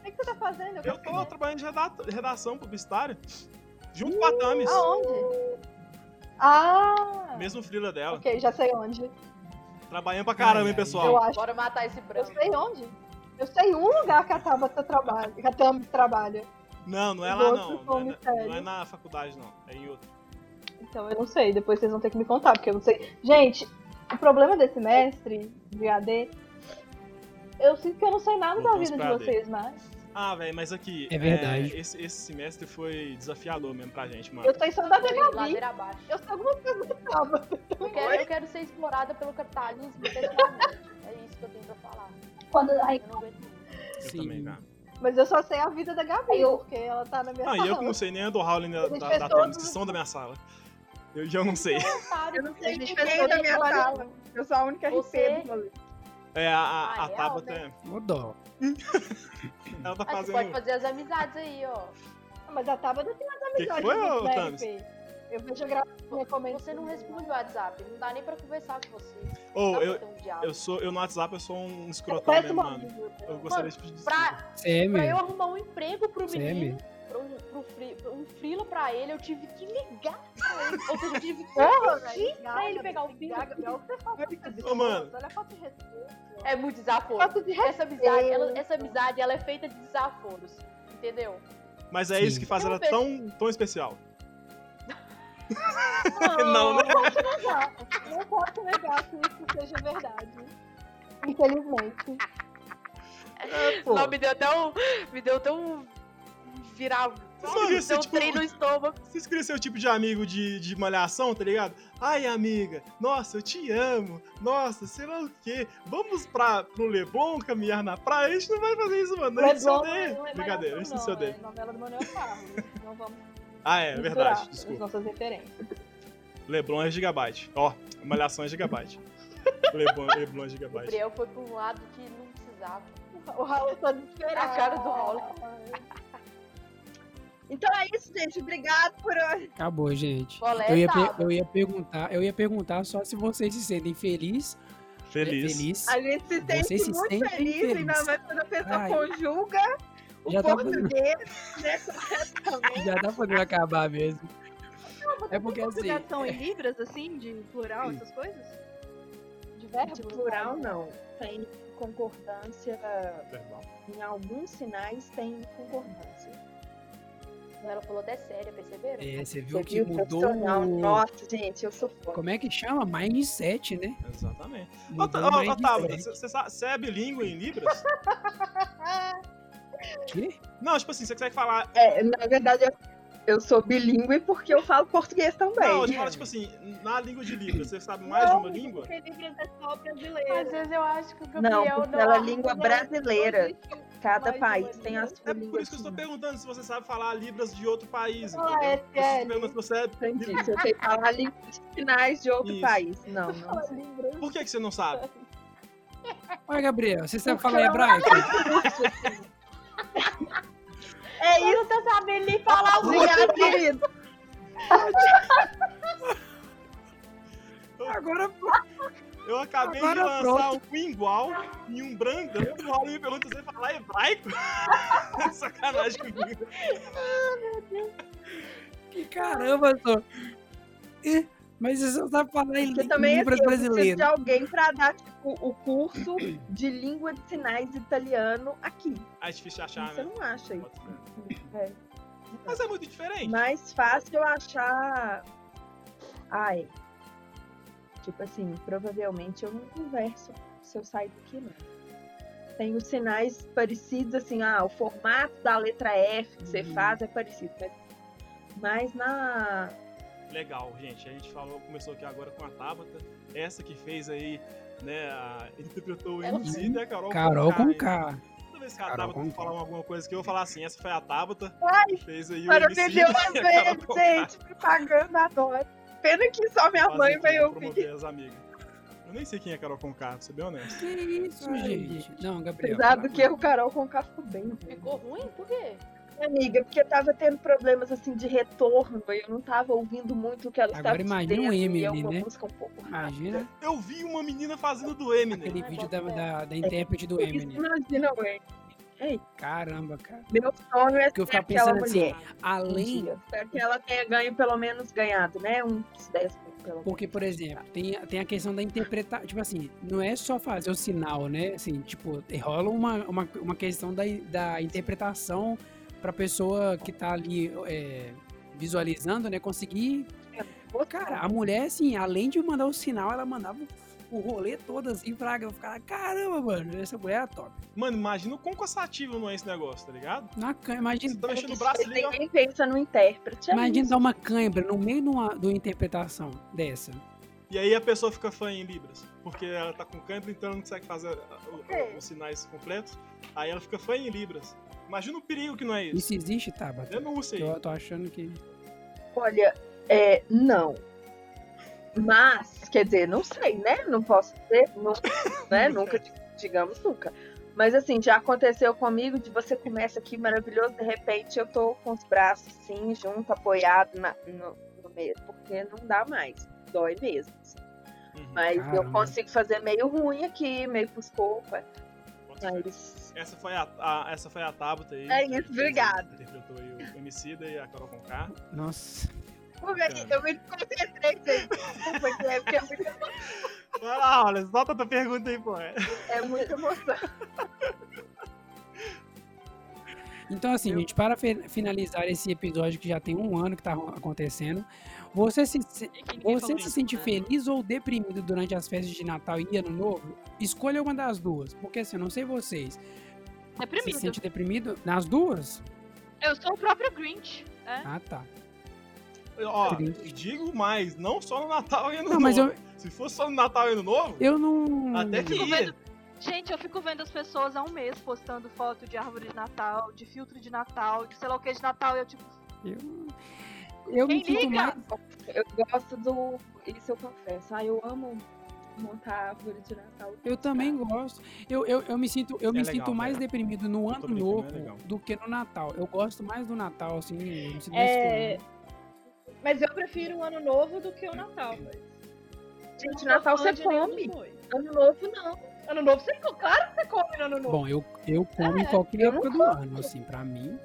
O que você tá fazendo? Eu quero tô saber. trabalhando de reda- redação publicitária. Junto com a Tamis. Aonde? Ah! Mesmo frila dela. Ok, já sei onde. Trabalhando pra caramba, hein, pessoal. Eu acho. Bora matar esse Eu branco. sei onde. Eu sei um lugar que a Tabata trabalha. Que a Tami trabalha. Não, não é lá não. Não é, na, não é na faculdade, não. É em outro. Então eu não sei. Depois vocês vão ter que me contar, porque eu não sei. Gente, o problema desse mestre de AD. Eu sinto que eu não sei nada Não da vida de AD. vocês, mas. Ah, velho, mas aqui. É verdade. esse, esse semestre foi desafiador mesmo pra gente, mano. Eu sei só da Gabi. Eu sei alguma coisa da Tabata. Eu quero, eu quero ser explorada pelo capitalismo pessoalmente. É isso que eu tenho pra falar. Quando. Aí, Eu Sim. também, cara. Mas eu só sei a vida da Gabi, eu- porque ela tá na minha Ah, sala. e eu que não sei nem a do Raul nem da, da, da que são da minha sala. Eu já não sei. Eu não sei A gente ninguém da minha sala. Eu sou a única Você- RP do rolê. É, a, a, Ah, a real, Tabata, né? Ô, dó. ela tá Ah, você fazendo. pode fazer as amizades aí, ó. Mas a Tabata tem umas que amizades foi, ô, na Thames? RP. Eu vejo a. Você não responde o WhatsApp, não dá nem pra conversar com você. Dá pra eu, um eu sou. Eu no WhatsApp eu sou um escrotão mesmo, mano. amigo. Eu gostaria de pedir desculpa. Pra, é pra eu arrumar um emprego pro é menino, pro, pro, um frila pra ele, eu tive que ligar pra ele. Ou seja, eu tive que pedir velho. pra ele pegar o filho. Gabriel, você faz isso. Ô, mano. Olha a falta de respeito. É muito desaforo. Falta de Essa amizade, ela, essa amizade, ela é feita de desaforos. Entendeu? Mas é Sim. isso que faz Eu ela tão, tão especial. Não, Não, né? não posso negar. Não posso negar que isso seja verdade. Infelizmente. É. Não, me deu até um. Me deu até um. Virar. Você queria ser, Deu um tipo, trem no estômago. Vocês queriam ser o tipo de amigo de, de malhação, tá ligado? Ai, amiga, nossa, eu te amo. Nossa, sei lá o quê. Vamos pra, pro Leblon caminhar na praia? A gente não vai fazer isso, mano. Se Leblon odeia. não é Brincadeira, a gente não. É novela do Manuel Carlos. Não vamos Ah, é, verdade, as desculpa. nossas referências. Leblon é gigabyte. Ó, malhação é gigabyte. Leblon, Leblon é O gigabyte. Gabriel foi pra um lado que não precisava. O Raul tá desesperado. A cara do Raul. Então é isso, gente. Obrigado por. Acabou, gente. Colé Eu ia, eu ia perguntar, eu ia perguntar só se vocês se sentem felizes. Feliz. Feliz. A gente se sente Vocês muito feliz, felizes. ainda mais quando a pessoa Ai. conjuga o Já tá português, né, corretamente. Já tá podendo acabar mesmo. É porque assim. Conjugação em libras, assim, de plural, essas coisas? De verbo? De plural, não. Tem concordância. Verbal. Em alguns sinais tem concordância. Ela falou até séria, perceberam? É, você viu Você que viu? mudou. O- Nossa, gente, eu sou fã. Como é que chama? Mindset, né? Exatamente. Ô, Tá- ô. Otávio, você é bilíngue em Libras? Quê? Não, tipo assim, você consegue falar. É, na verdade, eu, eu sou bilíngue porque eu falo português também. Não, eu te falo, tipo assim, na língua de Libras, você sabe mais de uma língua? Porque Libras é só Às brasileiro. vezes eu acho que o Não, Gabriel porque ela é língua brasileira. Cada Mais país tem a língua. sua É por isso que eu estou perguntando se você sabe falar libras de outro país. Ah, é sério? se você é Entendi. Se eu sei falar língua de sinais de outro Isso. país. Não, não. sei. Por que, que você não sabe? Olha, Gabriel, você sabe falar hebraico? É Eu isso, não tô sabendo nem falar o obrigado, querido. Agora, Eu acabei Agora de lançar pronto. um igual e um brandão. O Raul me pergunta se você falar hebraico. Sacanagem comigo. que caramba, só. Ih, Mas você só sabe falar em Porque também libras assim, eu preciso brasileiras. de alguém pra dar tipo, o curso de língua de sinais italiano aqui. Ah, é difícil achar, Você né? não acha isso. É. Mas é muito diferente. Mais fácil achar. Ai. Tipo assim, provavelmente eu não converso se eu sair daqui, não. Tem os sinais parecidos, assim, ah, o formato da letra F que você Uhum. faz é parecido. Mas, mas na. Legal, gente. A gente falou, começou aqui agora com a Tabata. Essa que fez aí, né? A, interpretou o MC, né? Carol, Carol com? K. Toda vez que a Carol Tabata falar alguma coisa que eu vou falar assim, essa foi a Tabata. Ai, Fez aí o para MC. vender uma e a Carol vez, com K. gente, propaganda adoro. Pena que só minha Fazer mãe vai pra ouvir. promover as amigas. Eu nem sei quem é Carol Conká, pra ser bem honesto. Que isso, Ai, gente? Não, Gabriel. Apesar do que o Carol com K ficou bem. Ficou ruim? Por quê? Amiga, porque tava tendo problemas assim de retorno, e eu não tava ouvindo muito o que ela Agora estava imagina o dizendo, e Eminem, é uma né? música um pouco rápida. Imagina Eu vi uma menina fazendo do Eminem. aquele Ai, vídeo da, da, da intérprete do Eminem. Imagina o Eminem. Caramba, cara. Meu sonho é Porque eu ser ficava aquela pensando assim, mulher. um além. Espero que ela tenha ganho, pelo menos ganhado, né? Uns 10 mil, pelo menos. Porque, por exemplo, tem, tem a questão da interpretação. Tipo assim, não é só fazer o sinal, né? Assim, tipo, rola uma, uma, uma questão da, da interpretação pra pessoa que tá ali é, visualizando, né? Conseguir. Cara, a mulher, assim, além de mandar o sinal, ela mandava o rolê todo assim pra eu ficar, caramba, mano, essa mulher é top. Mano, imagina o quão cansativo não é esse negócio, tá ligado? Na Você imagina, tá mexendo o braço ali, ó. Ninguém pensa no intérprete. é imagina isso. dar uma cãibra no meio de uma, de uma interpretação dessa. E aí a pessoa fica fã em Libras. Porque ela tá com cãibra, então ela não consegue fazer o- É. os sinais completos. Aí ela fica fã em Libras. Imagina o perigo que não é isso. Isso existe, Tabata? Denúncia aí. Eu tô achando que. Olha, é, não. Mas, quer dizer, não sei, né? Não posso dizer, não, né? nunca, digamos nunca. Mas assim, já aconteceu comigo de você começa aqui maravilhoso, de repente eu tô com os braços assim, junto, apoiado na, no, no meio, porque não dá mais, dói mesmo. assim. Uhum. Mas eu Caramba. consigo fazer meio ruim aqui, meio puscopa, Bota fé. Mas Essa foi a, a- essa foi a Tabata aí. É isso, obrigado. Interpretou aí o Emicida e a Carol Conká. Nossa. Eu me concentrei. Desculpa, que é, porque é, muito, Vai lá, olha, solta a tua pergunta aí, pô. é muita emoção. Então, assim, Eu- gente, para fi- finalizar esse episódio que já tem um ano que tá acontecendo, você se, você se isso, sente né? feliz ou deprimido durante as festas de Natal e Ano Novo? Escolha uma das duas, porque assim, eu não sei vocês. Você Deprimido. se sente deprimido nas duas? Eu sou o próprio Grinch. É. Ah, tá. Ó, Triste. digo mais, não só no Natal e Ano Não, mas Novo. eu, Se fosse só no Natal e Ano Novo, eu não. até que ia. vendo- Gente, eu fico vendo as pessoas há um mês postando foto de árvore de Natal, de filtro de Natal, de sei lá o que de Natal, e eu tipo, Eu, eu me Quem sinto liga? mais. Eu gosto do. Isso eu confesso. Ah, eu amo montar árvore de Natal. Eu também gosto. Eu, eu, eu me sinto, eu É me legal, sinto mais deprimido no Ano é Novo legal. do que no Natal. Eu gosto mais do Natal, assim. eu me sinto mais É. Mas eu prefiro o ano novo do que o Natal. Mas... Gente, Natal você come. Ano novo não. Ano novo você come. Claro que você come no ano novo. Bom, eu, eu como em É, qualquer eu não época do ano, assim, pra mim.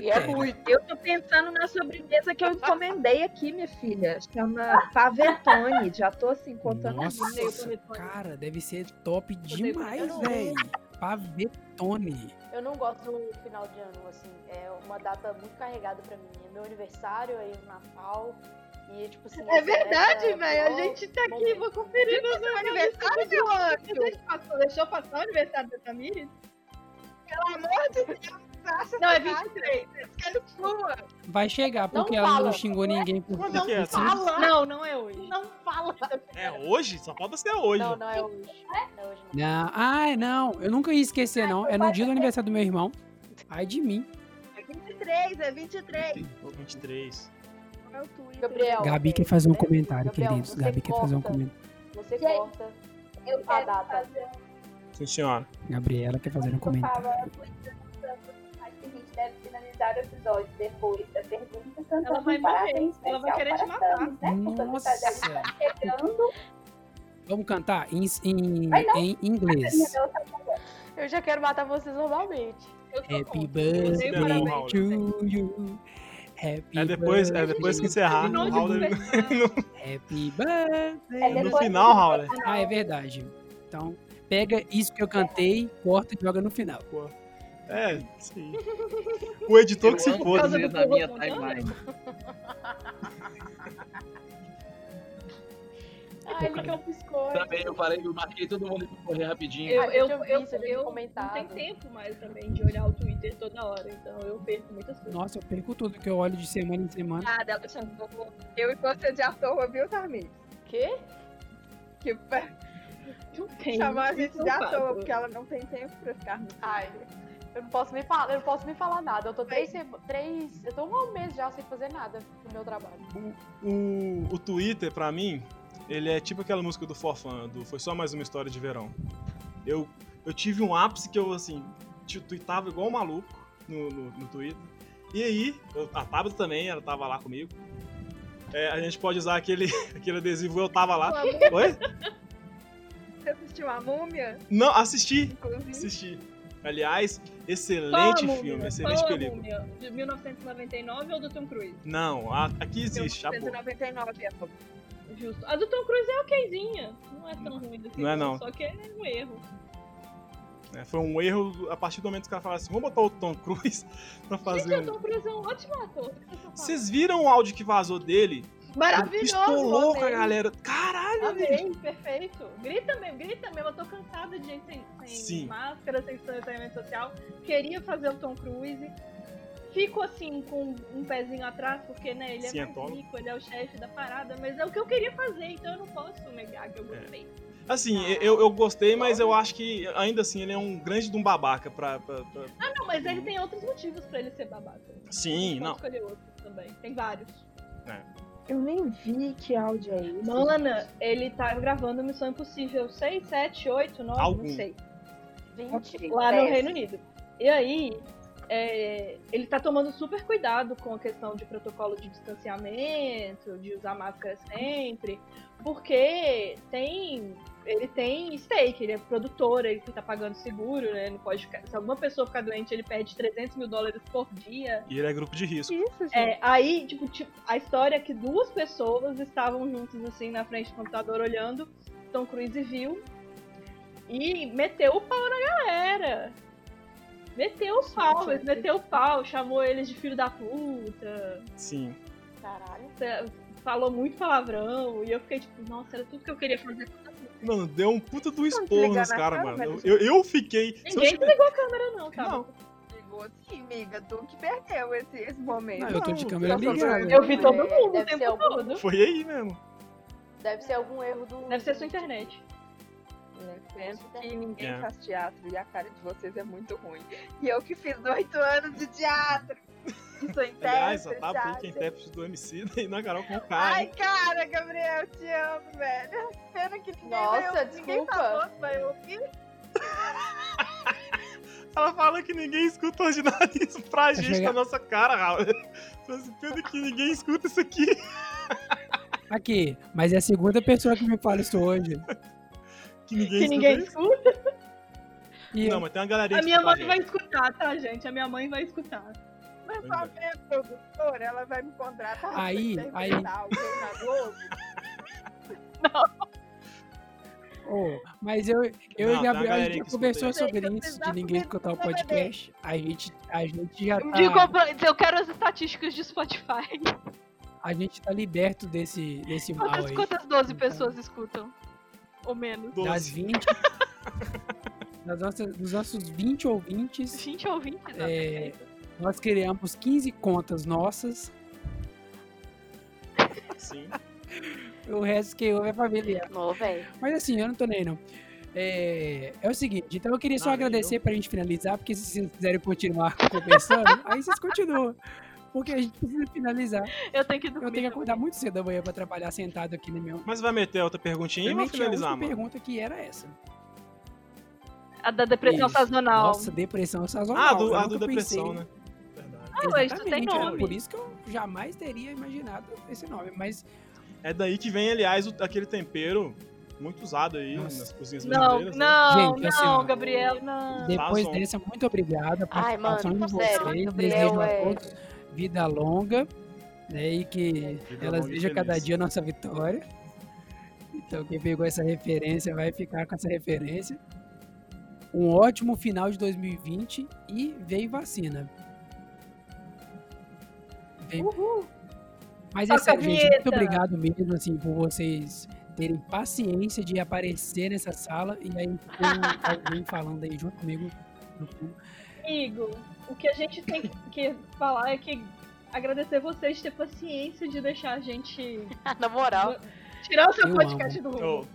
E é muito. Eu tô pensando na sobremesa que eu encomendei aqui, minha filha. Chama Pavetone. Já tô assim, contando Nossa, ideias. cara, deve ser top demais, velho. Pavetone. Eu não gosto do final de ano, assim. É uma data muito carregada pra mim. É meu aniversário, aí o Natal. E, tipo assim. É verdade, época velho. A gente tá aqui, vou conferir no seu aniversário, meu anjo. Deixou passar o aniversário da Tamires? Pelo amor de Deus. Acham Não, é que 23. é sua? Vai chegar, Não porque ela não fala. xingou ninguém por Quando é que é? Fala! Não, não é hoje. Não fala! É hoje? Só falta ser hoje. Não, não é hoje. Não é hoje, não. Não, ai, não, eu nunca ia esquecer, não. É no dia do aniversário do meu irmão. Ai de mim. É 23, é 23. 23. Qual é o Twitter? Gabriel. Gabi quer fazer um comentário, Gabriel, queridos. você Gabi quer fazer um corta. comentário. Você corta. Eu A data. fazer Sim, senhora. Gabriela quer fazer um Eu comentário. Finalizar o episódio depois da pergunta. cantando Ela vai parabéns morrer. Ela vai querer te matar. Thanos, né? Toda Nossa. chegando. Vamos cantar em, em, em inglês. Eu já quero matar vocês normalmente. Happy birthday parabéns. to you. Happy É depois, é depois que encerrar. O de. Happy birthday. É No final, Raul. Ah, é verdade. Então, pega isso que eu cantei, corta e joga no final. É, sim. O editor que se Eu foda. do na minha apontando? timeline. Ai, ele quer um biscoito. Também eu parei, eu marquei todo mundo pra correr rapidinho. Eu, Ah, eu, eu eu, eu, tinha não tenho tempo mais também de olhar o Twitter toda hora, então eu perco muitas coisas. Nossa, eu perco tudo que eu olho de semana em semana. Nada, Alexandre. Eu e você de à toa, viu, Tarmis? Quê? Que Não tem. chamou a gente eu de à toa, porque ela não tem tempo pra ficar no Ai, eu não posso nem falar, eu não posso nem falar nada. Eu tô três, três, eu tô um mês já sem fazer nada no meu trabalho. O, o Twitter, pra mim, ele é tipo aquela música do Forfã, do Foi Só Mais Uma História de Verão. Eu, eu tive um ápice que eu, assim, tweetava igual um maluco no, no, no Twitter. E aí, eu- a Tabata também, ela tava lá comigo. É, a gente pode usar aquele, aquele adesivo Eu Tava Lá. Oi? Você assistiu a múmia? Não, assisti, Inclusive. assisti. Aliás, excelente múmia? filme, Qual excelente a película. múmia? De 1999 ou do Tom Cruise? Não, a- aqui existe, já pô. 199, amor. Justo. A do Tom Cruise é okzinha. Não é tão ruim assim. Não é, não. Só que é um erro. É, foi um erro a partir do momento que os caras falaram assim: vamos botar o Tom Cruise pra fazer Gente, o um. Tom Cruise é um ótimo ator. O? Vocês viram o áudio que vazou dele? Maravilhoso! Pistolou com a amei. galera. Caralho. Amei, perfeito. Grita mesmo, grita mesmo. Eu tô cansada de gente sem, sem Sim. máscara, sem distanciamento social. Queria fazer o Tom Cruise. Fico assim, com um pezinho atrás, porque né, ele é mais Cientólogo. rico, ele é o chefe da parada, mas é o que eu queria fazer, então eu não posso negar que eu É. gostei. Assim, eu, eu gostei, mas eu acho que ainda assim ele é um grande de um babaca pra. pra- pra- Ah, não, mas ele tem outros motivos pra ele ser babaca. Sim, não. escolher outros também. Tem vários. Eu nem vi que áudio é esse. Mana, ele tá gravando Missão Impossível 6, 7, 8, 9, Algum. não sei. 20. Ok, lá no dez. Reino Unido. E aí, é, ele tá tomando super cuidado com a questão de protocolo de distanciamento, de usar máscara sempre, porque tem. Ele tem stake, ele é produtor, ele tá pagando seguro, né? Não pode ficar, se alguma pessoa ficar doente, ele perde 300 mil dólares por dia. E ele é grupo de risco. Isso, gente. É, aí, tipo, tipo, a história é que duas pessoas estavam juntas, assim, na frente do computador olhando. Tom Cruise viu e meteu o pau na galera. Meteu o pau, Gente, meteu o pau, chamou eles de filho da puta, Sim. Caralho. falou muito palavrão, e eu fiquei tipo, nossa, era tudo que eu queria fazer. Mano, deu um puta do esporro desligar nesse na cara, câmera, mano. Eu, eu fiquei. eu Ninguém tivesse- desligou a câmera, não, tá? Não. Ligou sim, amiga. Tu que perdeu esse, esse momento. Não, eu tô de câmera ligada. Eu vi todo É, mundo o tempo algum- todo. Foi aí mesmo. Deve ser algum erro do. Deve ser sua internet. Penso que ninguém É. faz teatro e a cara de vocês é muito ruim. E eu que fiz oito anos de teatro. Sou Aliás, intérprete. a Tabu que é intérprete do MC e na Carol com o Ai, cara. cara, Gabriel, te amo, velho. Ninguém Nossa, vai, ninguém desculpa. falou, vai ouvir. Ela fala que ninguém escuta o ordinário pra gente chegar- na nossa cara, Raul. Pena que ninguém escuta isso aqui. Aqui, mas é a segunda pessoa que me fala isso hoje. Que ninguém Que escuta ninguém escuta. E Não, mas tem uma galerinha A minha mãe vai gente. escutar, tá, gente? A minha mãe vai escutar. Mas só é. produtora, ela vai me contratar Aí, aí. alguém na Globo. Ô, mas eu, eu Não, e Gabriel, a gente já conversou sobre isso. de ninguém escutar o podcast. A gente, a gente já De tá, compra- Eu quero as estatísticas de Spotify. a gente tá liberto desse, desse mal Quantas, aí. quantas 12 Então. pessoas escutam? Ou menos? Das Doze. 20, das nossas, dos nossos 20 ouvintes, 20 ouvintes, É. nós criamos 15 contas nossas. Sim. O resto que ouve é familiar. Não, velho. Mas assim, eu não tô nem não. É, é o seguinte, então eu queria só nem agradecer pra gente finalizar, porque se vocês quiserem continuar conversando, aí vocês continuam. Porque a gente precisa finalizar. Eu tenho que Eu dormir. tenho que acordar muito cedo amanhã pra trabalhar sentado aqui no meu. Mas vai meter outra perguntinha e a finalizar, última mano. pergunta que era essa. A da depressão Isso. sazonal. Nossa, depressão sazonal. Ah, do, eu a do pensei. depressão, né? Verdade. Ah, ué, isso tem era nome. Por isso que eu jamais teria imaginado esse nome. Mas É daí que vem, aliás, o- aquele tempero muito usado aí Nossa. nas cozinhas Não, brasileiras. né? não, Gente, assim, não, Gabriel, não. depois Sazon. dessa, muito obrigada por Ai, mano, participação de sério, vocês. Desejo a é- todos vida longa. Né, e que Vida ela longa e seja cada dia a nossa vitória. Então quem pegou essa referência vai ficar com essa referência. Um ótimo final de 2020 e veio vacina. Veio- Mas é sério, gente, muito obrigado mesmo assim, por vocês terem paciência de aparecer nessa sala e aí alguém falando aí junto comigo no fundo. Amigo, o que a gente tem que falar é que agradecer vocês ter paciência de deixar a gente Na moral. tirar o seu Eu podcast do Ô, rumo.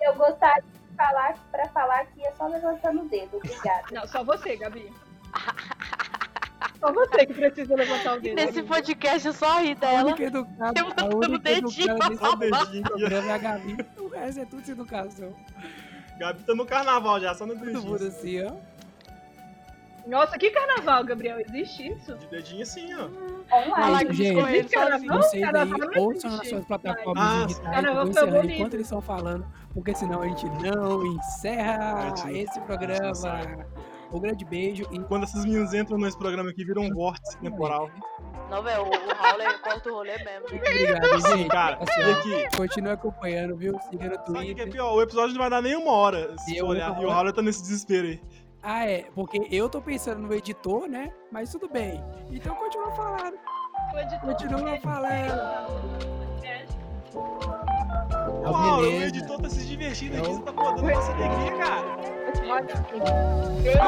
Eu gostaria de falar pra falar que é só levantando o dedo. Obrigada. Não, só você, Gabi. Só você que precisa levantar o dedo. Nesse podcast eu só ri A dela. única a levantando o única dedinho educada desse Só o dedinho programa é a Gabi. O resto é tudo sem educação. Gabi tá no carnaval já, só no Todo mundo dedinho. assim, ó. Nossa, que carnaval, Gabriel? Existe isso? De dedinho assim, ó. Online. Gente, carnaval? Vocês aí Carnaval não ouçam nas suas plataformas Ah, digitais, eu bonito. enquanto eles estão falando, porque senão a gente não encerra Gente, esse programa. Um grande beijo e Quando esses meninos entram nesse programa aqui, viram um vórtice temporal. Não, velho, o, o Howler corta o rolê mesmo. obrigado, gente. Cara, Assim, e aqui? Continue acompanhando, viu? Siga no Sabe o que é Twitter. pior? O episódio não vai dar nem uma hora, se Eu olhar. vou- E o Howler tá nesse desespero aí. Ah, é, porque eu tô pensando no editor, né? Mas tudo bem. Então continua falando. Continua falando. Ô, Ah, o editor tá se divertindo aqui, Então- você tá podando nossa alegria, cara. Beijo, eu